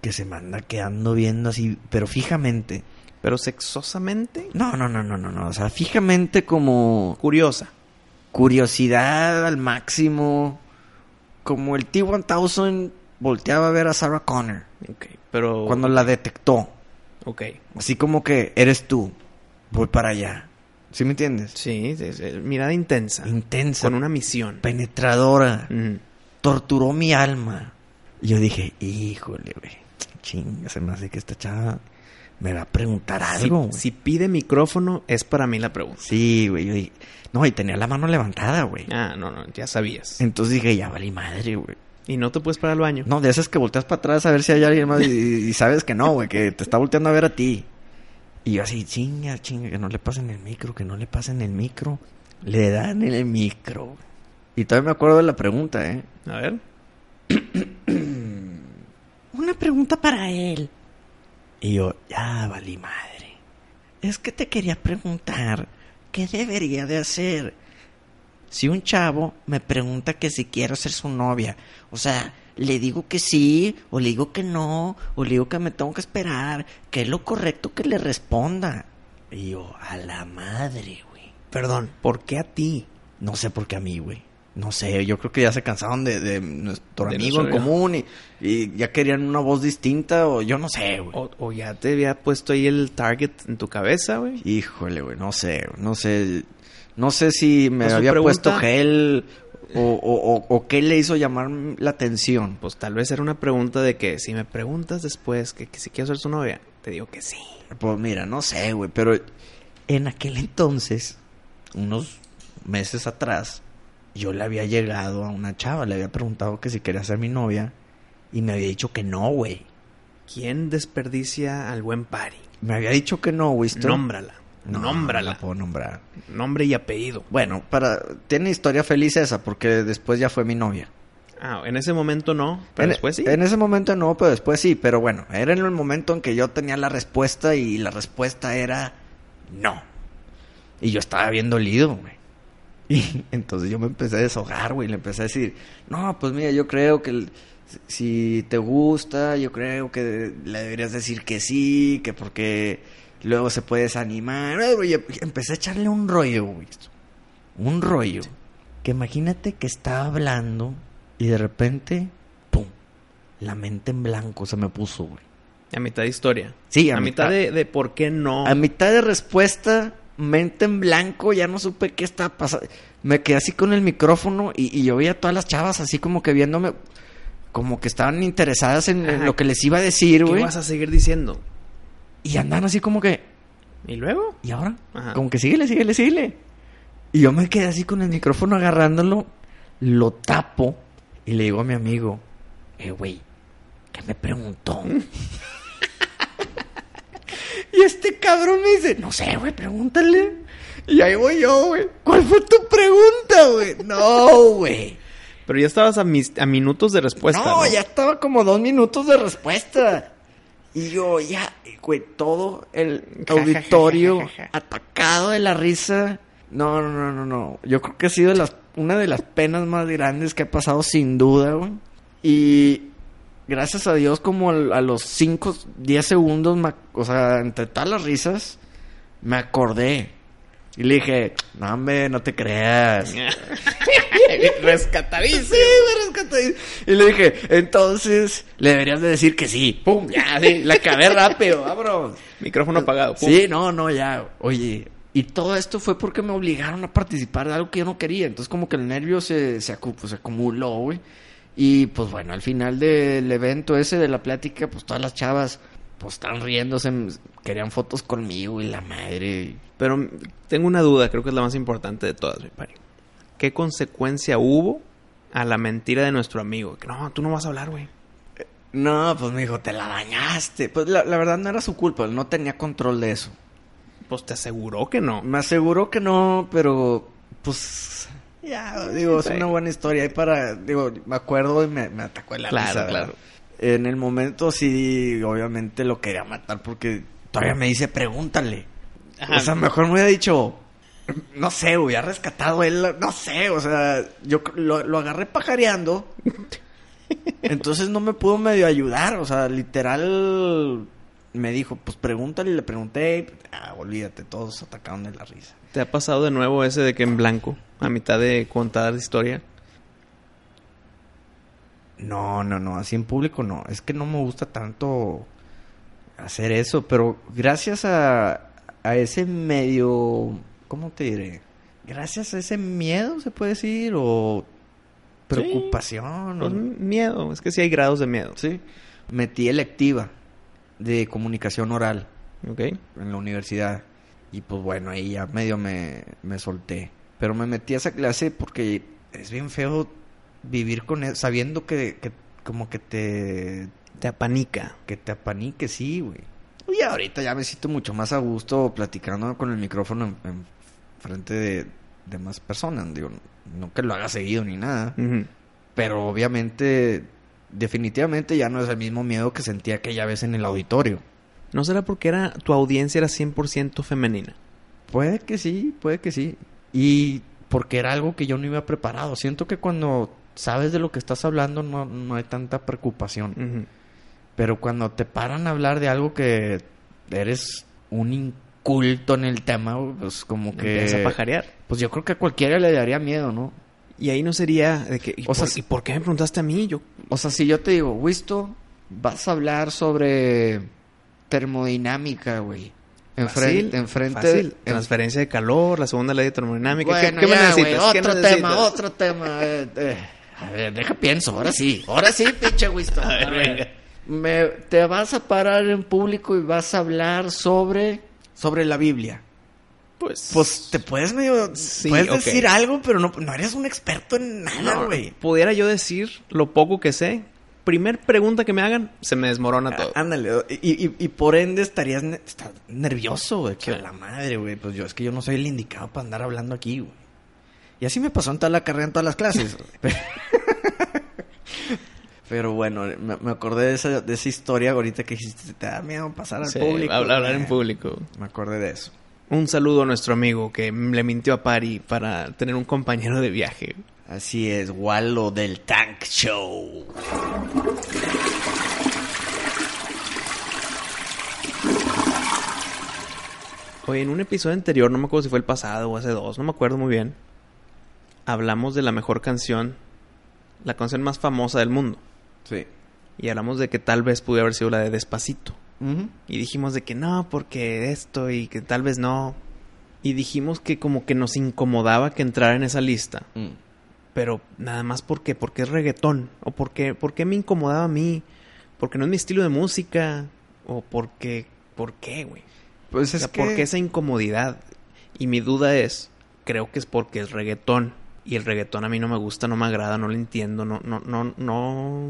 que se me anda quedando viendo así, pero fijamente. Pero sexosamente, No, no, no, no, no, no. O sea, fijamente como curiosa. curiosidad al máximo. Como el T-1000 volteaba a ver a Sarah Connor Ok. Pero. cuando la detectó. Ok. Así como que eres tú, voy para allá. ¿Sí me entiendes? Sí, es- mirada intensa. Intensa, Con una misión. penetradora, Mm. Torturó mi alma. Y yo dije, híjole, güey, chinga, se me hace que esta chava me va a preguntar algo. si pide micrófono, es para mí la pregunta. Sí, güey, yo dije, no, y tenía la mano levantada, güey. Ah, no, no, ya sabías. Entonces dije, ya valí madre, güey. Y no te puedes parar al baño. No, de esas que volteas para atrás a ver si hay alguien más y, y sabes que no, güey, que te está volteando a ver a ti. Y yo así, chinga, chinga, que no le pasen el micro, que no le pasen el micro. Le dan el micro. Y todavía me acuerdo de la pregunta, ¿eh? A ver. Una pregunta para él. Y yo, ya valí madre. Es que te quería preguntar, ¿qué debería de hacer? Si un chavo me pregunta que si quiero ser su novia, o sea, le digo que sí, o le digo que no, o le digo que me tengo que esperar, que es lo correcto que le responda. Y yo, a la madre, güey. Perdón, ¿por qué a ti? No sé por qué a mí, güey. No sé, yo creo que ya se cansaron de, de nuestro De amigo en común y, y ya querían una voz distinta o yo no sé, güey. O, o ya te había puesto ahí el target en tu cabeza, güey. Híjole, güey, no sé, no sé. No sé si me Pues había pregunta- puesto gel o, o qué le hizo llamar la atención. Pues tal vez era una pregunta de que si me preguntas después que, que si quiero ser su novia, te digo que sí. Pues mira, no sé, güey, pero en aquel entonces, unos meses atrás, yo le había llegado a una chava, le había preguntado que si quería ser mi novia y me había dicho que no, güey. ¿Quién desperdicia al buen pari? Me había dicho que no, güey. Nómbrala. No, no Nómbrala. la puedo nombrar. Nombre y apellido. Bueno, para tiene historia feliz esa porque después ya fue mi novia. Ah, en ese momento no, pero en, después sí. En ese momento no, pero después sí. Pero bueno, era en el momento en que yo tenía la respuesta y la respuesta era no. Y yo estaba bien dolido, güey. Y entonces yo me empecé a deshogar, güey. Le empecé a decir, no, pues mira, yo creo que el- si te gusta, yo creo que le deberías decir que sí, que porque luego se puede desanimar. Güey, empecé a echarle un rollo, güey. Un rollo. Que imagínate que estaba hablando y de repente, ¡pum! La mente en blanco se me puso, güey. A mitad de historia. Sí, a, a mitad mitad- de, de por qué no. A mitad de respuesta, mente en blanco, ya no supe qué estaba pasando. Me quedé así con el micrófono y, y yo veía a todas las chavas así como que viéndome, como que estaban interesadas en, lo que les iba a decir, ¿Qué güey. vas a seguir diciendo? Y andan así como que, ¿Y luego? ¿y ahora? Ajá. Como que síguele, síguele, síguele. Y yo me quedé así con el micrófono agarrándolo, lo tapo y le digo a mi amigo, eh, güey, ¿qué me preguntó? y este cabrón me dice, no sé, güey, pregúntale. Y ahí voy yo, güey. ¿Cuál fue tu pregunta, güey? No, güey. Pero ya estabas a, mis, a minutos de respuesta. no, No, ya estaba como dos minutos de respuesta. Y yo ya, güey, todo el auditorio atacado de la risa. No, no, no, no, no. Yo creo que ha sido las, una de las penas más grandes que ha pasado sin duda, güey. Y gracias a Dios, como al- a los 5, 10 segundos, me o sea, entre todas las risas, me acordé. Y le dije, no, hombre, no te creas. Rescatadísimo. Sí, me rescaté. Y le dije, entonces, le deberías de decir que sí. Pum, ya, sí, la acabé rápido, vámonos. Micrófono apagado. pum. Sí, no, no, ya. Oye, y todo esto fue porque me obligaron a participar de algo que yo no quería. Entonces, como que el nervio se, se, pues, se acumuló, güey. Y pues bueno, al final del evento ese de la plática, pues todas las chavas, pues estaban riéndose, querían fotos conmigo y la madre. Pero tengo una duda, creo que es la más importante de todas, mi pari. ¿Qué consecuencia hubo a la mentira de nuestro amigo? Que no, tú no vas a hablar, güey. No, pues me dijo, te la dañaste. Pues la, la verdad no era su culpa, él no tenía control de eso. Pues te aseguró que no. Me aseguró que no, pero pues ya, digo, es una buena historia. Ahí para, digo, me acuerdo y me, me atacó en la Claro, risa, claro. En el momento sí, obviamente lo quería matar porque todavía me dice, pregúntale. Ajá. O sea, mejor me hubiera dicho, no sé, hubiera rescatado él, no sé, o sea, yo lo, lo agarré pajareando. Entonces no me pudo medio ayudar, o sea, literal me dijo, pues pregúntale, y le pregunté, y, ah, olvídate, todos atacaron de la risa. ¿Te ha pasado de nuevo ese de que en blanco, a mitad de contar la historia? No, no, no, así en público no, es que no me gusta tanto hacer eso, pero gracias a, a ese medio, ¿cómo te diré? Gracias a ese miedo, se puede decir, o preocupación, Pues, o... miedo, es que sí hay grados de miedo. Sí. Metí electiva de comunicación oral ¿Ok? en la universidad. Y pues bueno, ahí ya medio me, me solté. Pero me metí a esa clase porque es bien feo vivir con eso, sabiendo que, que como que te, Te apanica. que te apanique, sí, güey. Y ahorita ya me siento mucho más a gusto platicando con el micrófono en, en frente de, de más personas. Digo, no que lo haga seguido ni nada. Pero obviamente, definitivamente ya no es el mismo miedo que sentía aquella vez en el auditorio. ¿No será porque era tu audiencia era 100% femenina? Puede que sí, puede que sí. Y porque era algo que yo no iba preparado. Siento que cuando sabes de lo que estás hablando no, no hay tanta preocupación. Pero cuando te paran a hablar de algo que eres un inculto en el tema, pues como que... Empieza a pajarear. Pues yo creo que a cualquiera le daría miedo, ¿no? Y ahí no sería de que... ¿y, O sea, por, sí. y por qué me preguntaste a mí? Yo... O sea, si yo te digo, Wisto, vas a hablar sobre termodinámica, güey. Enfrente, enfrente fácil. en- Transferencia de calor, la segunda ley de termodinámica. ¿Qué- Bueno, ¿Qué, ya, necesitas? ¿Qué otro tema, otro tema. eh, eh. A ver, deja pienso, ahora sí. Ahora sí, pinche Wisto. A ver, A ver. venga. Me- te vas a parar en público y vas a hablar sobre sobre la Biblia. Pues... Pues te puedes medio Sí, puedes decir algo, pero no, no eres un experto en nada, no, güey. pudiera yo decir lo poco que sé. Primer pregunta que me hagan, se me desmorona todo. Ah, Ándale, y, y, y por ende estarías ne- estás nervioso, güey. Que Sí. la madre, güey. Pues yo es que yo no soy el indicado para andar hablando aquí, güey. Y así me pasó en toda la carrera, en todas las clases. Pero bueno, me, me acordé de esa, de esa historia ahorita que dijiste, te da miedo pasar al Sí, público. hablar, hablar en güey. público. Me acordé de eso. Un saludo a nuestro amigo que le mintió a Pari para tener un compañero de viaje. Así es, Wallo del Tank Show. Oye, en un episodio anterior, no me acuerdo si fue el pasado o hace dos, no me acuerdo muy bien. Hablamos de la mejor canción, la canción más famosa del mundo. Sí. Y hablamos de que tal vez pudo haber sido la de Despacito. Y dijimos de que no, porque esto y que tal vez no. Y dijimos que como que nos incomodaba que entrara en esa lista. Mm. Pero nada más porque, porque es reggaetón. O porque, porque me incomodaba a mí. Porque no es mi estilo de música. O porque, ¿por qué, güey? Pues O es sea, que... ¿por qué esa incomodidad? Y mi duda es, creo que es porque es reggaetón. Y el reggaetón a mí no me gusta, no me agrada, no lo entiendo, no, no, no, no, no,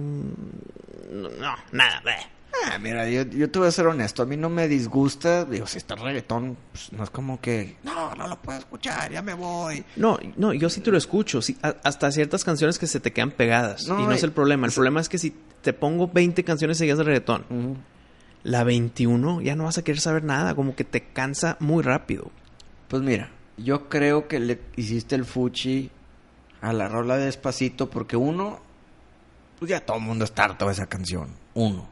no, nada. bleh. Ah, mira, yo, yo te voy a ser honesto. A mí no me disgusta. Digo, si está reggaetón, pues no es como que... No, no lo puedo escuchar, ya me voy. No, no, yo sí te lo escucho, sí, a- hasta ciertas canciones que se te quedan pegadas. No, y no es el problema, el problema es que si te pongo 20 canciones seguidas de reggaetón, la 21 ya no vas a querer saber nada, como que te cansa muy rápido. Pues mira, yo creo que le hiciste el fuchi a la rola de Despacito porque uno, pues ya todo el mundo está harto de esa canción. Uno.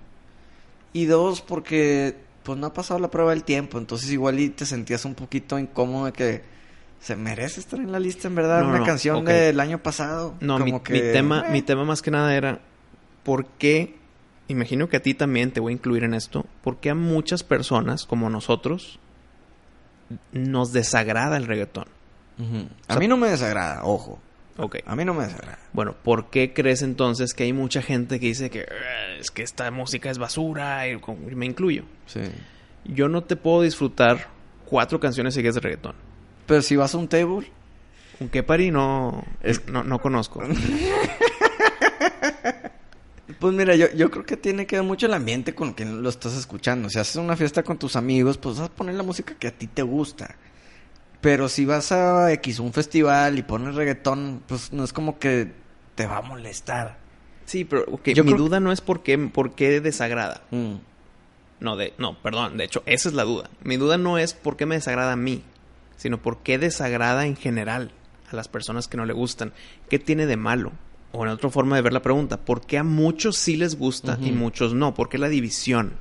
Y dos, porque pues no ha pasado la prueba del tiempo. Entonces igual y te sentías un poquito incómodo de que se merece estar en la lista, en verdad. No, Una no, canción del año pasado. No, mi, como que, mi tema, eh, mi tema más que nada era ¿por qué? Imagino que a ti también te voy a incluir en esto. ¿Por qué a muchas personas como nosotros nos desagrada el reggaetón? A mí no me desagrada, ojo. Ok. A mí no me desagrada. Bueno, ¿por qué crees entonces que hay mucha gente que dice que "Eh, es que esta música es basura? Y me incluyo. Sí. Yo no te puedo disfrutar cuatro canciones seguidas de reggaetón. Pero si vas a un table, Un Kepari no, Es- no, no conozco. Pues mira, yo, yo creo que tiene que ver mucho el ambiente con que lo estás escuchando. Si haces una fiesta con tus amigos, pues vas a poner la música que a ti te gusta. Pero si vas a X un festival y pones reggaetón, pues no es como que te va a molestar. Sí, pero Yo mi creo- duda no es por qué, por qué desagrada. Mm. No, de, no, perdón. De hecho, esa es la duda. Mi duda no es por qué me desagrada a mí, sino por qué desagrada en general a las personas que no le gustan. ¿Qué tiene de malo? O en otra forma de ver la pregunta, ¿por qué a muchos sí les gusta y Ujú. muchos no? ¿Por qué la división?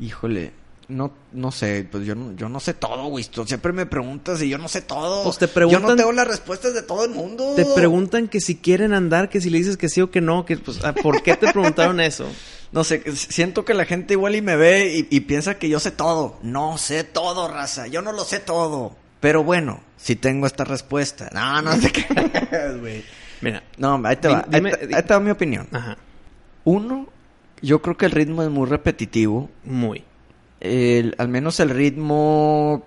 Híjole, no, no sé, pues yo no, yo no sé todo, güey. Tú siempre me preguntas y yo no sé todo. Pues te Yo preguntan- no tengo las respuestas de todo el mundo. Te preguntan que si quieren andar, que si le dices que sí o que no, que pues, ah, ¿por qué te preguntaron eso? No sé, siento que la gente igual y me ve y, y piensa que yo sé todo. No sé todo, raza. Yo no lo sé todo. Pero bueno, si tengo esta respuesta. No, no sé qué. güey. Mira, No, ahí te va. dime- ahí, te, ahí te va mi opinión. ajá, Uno, yo creo que el ritmo es muy repetitivo. muy. El- al menos el ritmo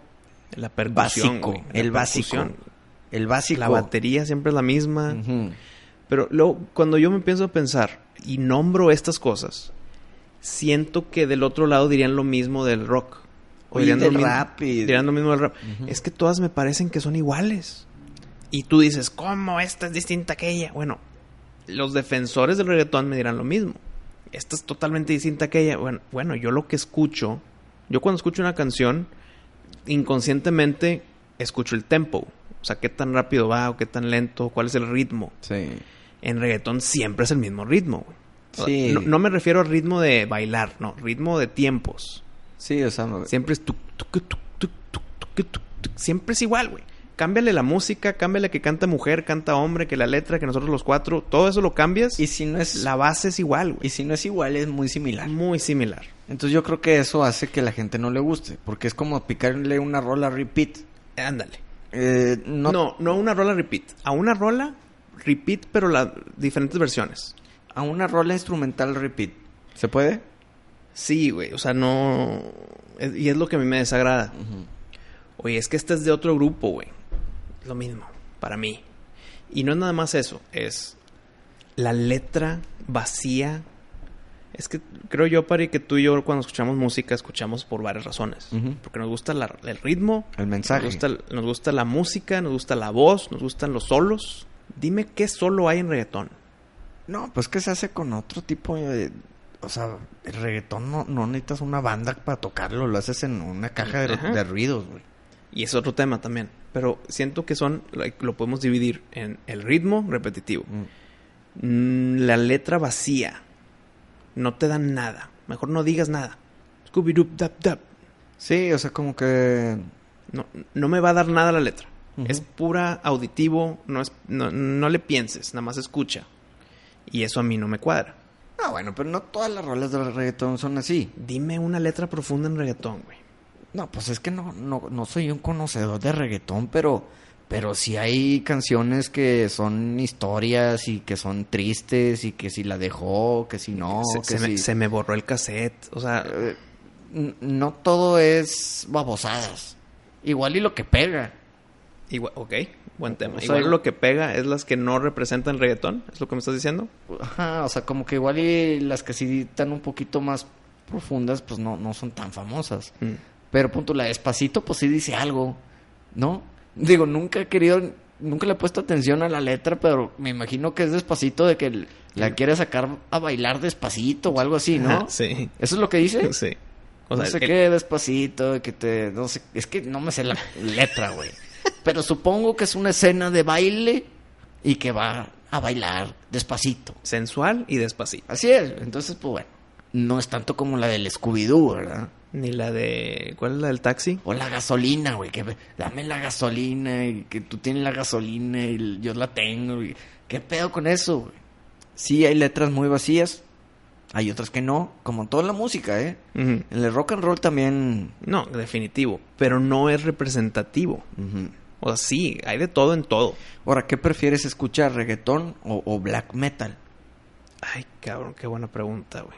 La percusión, básico. güey, la el básico. El básico. La batería siempre es la misma. Pero luego, cuando yo me empiezo a pensar y nombro estas cosas, siento que del otro lado dirían lo mismo del rock. O Oye, dirían, del lo mismo, rap y- dirían lo mismo del rap. Es que todas me parecen que son iguales. Y tú dices, ¿cómo esta es distinta a aquella? Bueno, los defensores del reggaetón me dirán lo mismo. Esta es totalmente distinta a aquella. Bueno, bueno, yo lo que escucho, yo cuando escucho una canción, inconscientemente escucho el tempo. O sea, qué tan rápido va o qué tan lento, cuál es el ritmo Sí. en reggaetón siempre es el mismo ritmo, güey. Sí. No, no me refiero al ritmo de bailar, no, ritmo de tiempos. Sí, o sea, no- Siempre es tuc, tuc, tuc. Siempre es igual, güey. Cámbiale la música, cámbiale que canta mujer, canta hombre, que la letra, que nosotros los cuatro, todo eso lo cambias y si no es la base es igual, y güey. si no es igual es muy similar. Muy similar. Entonces yo creo que eso hace que la gente no le guste, porque es como picarle una rola repeat. Ándale. Eh, no, No, no, una rola repeat. A una rola repeat, pero las diferentes versiones. a una rola instrumental repeat. ¿Se puede? Sí, güey. O sea, no. y es lo que a mí me desagrada. Oye, es que este es de otro grupo, güey. Lo mismo, para mí. Y no es nada más eso, es la letra vacía. Es que creo yo, Pari, que tú y yo cuando escuchamos música escuchamos por varias razones. Porque nos gusta la- el ritmo, El mensaje. nos gusta, nos gusta la música, nos gusta la voz, nos gustan los solos. Dime qué solo hay en reggaetón. No, pues que se hace con otro tipo de... O sea, el reggaetón no, no necesitas una banda para tocarlo, lo haces en una caja de, ruidos, güey. Y es otro tema también. Pero siento que son, lo podemos dividir en el ritmo repetitivo. Mm, la letra vacía. No te dan nada. Mejor no digas nada. Scooby-Doo, dap, dap. Sí, o sea, como que... No, no me va a dar nada la letra. Es pura auditivo. No, es, no, no le pienses, nada más escucha. Y eso a mí no me cuadra. Ah, bueno, pero no todas las rolas del reggaetón son así. Dime una letra profunda en reggaetón, güey. No, pues es que no, no, no soy un conocedor de reggaetón, pero, pero sí hay canciones que son historias y que son tristes y que si la dejó, que si no, se, que se me, se me borró el cassette. O sea, Eh, no todo es babosadas. Igual y lo que pega. igual, ok, buen tema. O sea, igual igual- lo que pega es las que no representan reggaetón. ¿Es lo que me estás diciendo? Ajá, o sea, como que igual y las que sí están un poquito más profundas, pues no, no son tan famosas. Mm. Pero punto, la despacito, pues sí dice algo, ¿no? Digo, nunca he querido, nunca le he puesto atención a la letra, pero me imagino que es despacito de que la quiere sacar a bailar despacito o algo así, ¿no? Ajá, sí. ¿Eso es lo que dice? Sí. O no sea, sé el- qué, despacito, de que te, no sé, es que no me sé la letra, güey. Pero supongo que es una escena de baile y que va a bailar despacito. sensual y despacito. Así es, entonces, pues bueno. No es tanto como la del Scooby-Doo, ¿verdad? Ni la de... ¿Cuál es la del taxi? O la gasolina, güey, que dame la gasolina y que tú tienes la gasolina y yo la tengo. ¿Qué pedo con eso, güey? Sí, hay letras muy vacías, hay otras que no, como en toda la música, ¿eh? En el rock and roll también... No, definitivo. Pero no es representativo. O sea, sí, hay de todo en todo. Ahora, ¿qué prefieres escuchar, reggaetón o, o black metal? Ay, cabrón, qué buena pregunta, güey.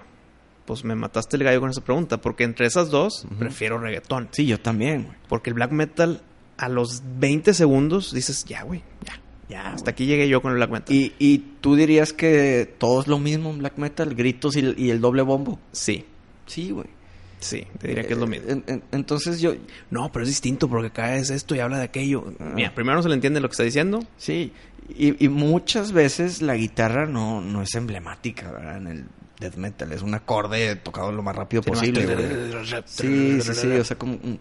Pues me mataste el gallo con esa pregunta. Porque entre esas dos, prefiero reggaetón. Sí, yo también, güey. Porque el black metal, a los 20 segundos, dices, ya, güey, ya. Ya, Hasta aquí llegué yo con el black metal. ¿Y, y tú dirías que todo es lo mismo en black metal, gritos y, y el doble bombo. Sí, Sí, güey. sí, te diría que es lo Eh, mismo. en- en- entonces yo, No, pero es distinto porque acá es esto y habla de aquello. Ah. Mira, primero no se le entiende lo que está diciendo. sí, y, y muchas veces la guitarra no, no es emblemática, ¿verdad? En el death metal es un acorde tocado lo más rápido posible, güey. Sí, sí, sí, o sea, como... un-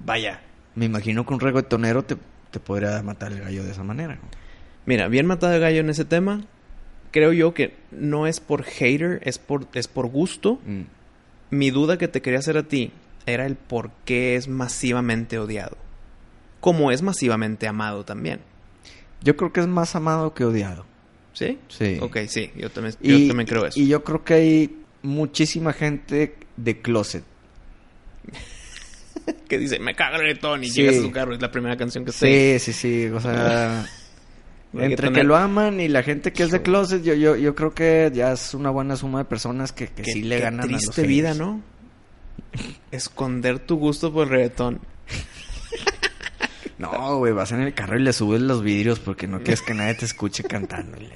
Vaya, me imagino que un reggaetonero te, te podría matar el gallo de esa manera. güey. Mira, bien matado el gallo en ese tema. Creo yo que no es por hater, es por, es por gusto. Mm. Mi duda que te quería hacer a ti era el por qué es masivamente odiado. Como es masivamente amado también. Yo creo que es más amado que odiado. ¿Sí? Sí. Ok, sí, yo también, yo Y, también creo eso. y yo creo que hay muchísima gente de closet. Que dice, me caga el reggaetón y Sí. llegas a su carro es la primera canción que está Sí, sí, sí. O sea, entre que lo aman y la gente que es de closet, yo, yo, yo creo que ya es una buena suma de personas que, que sí le ganan a los triste vida, haters. ¿no? Esconder tu gusto por el reggaetón. No, güey, vas en el carro y le subes los vidrios porque no quieres que nadie te escuche cantándole.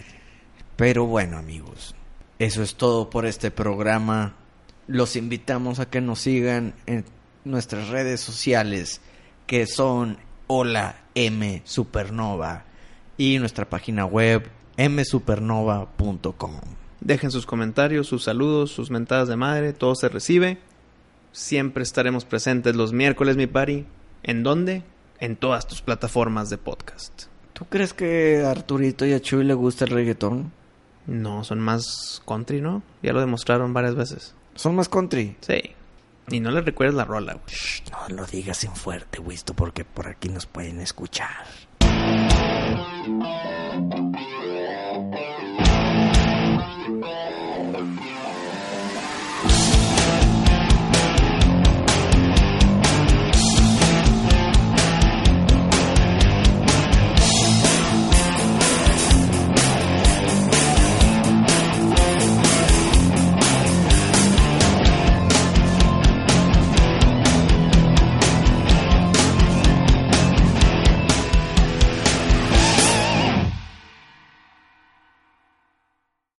Pero bueno, amigos, eso es todo por este programa. Los invitamos a que nos sigan en nuestras redes sociales, que son Hola M Supernova y nuestra página web msupernova.com. Dejen sus comentarios, sus saludos, sus mentadas de madre, todo se recibe. Siempre estaremos presentes los miércoles, mi pari. ¿En dónde? En todas tus plataformas de podcast. ¿Tú crees que a Arturito y a Chuy le gusta el reggaetón? No, son más country, ¿no? Ya lo demostraron varias veces. ¿Son más country? Sí. Y no les recuerdes la rola, güey. No lo digas en fuerte, Wisto, porque por aquí nos pueden escuchar.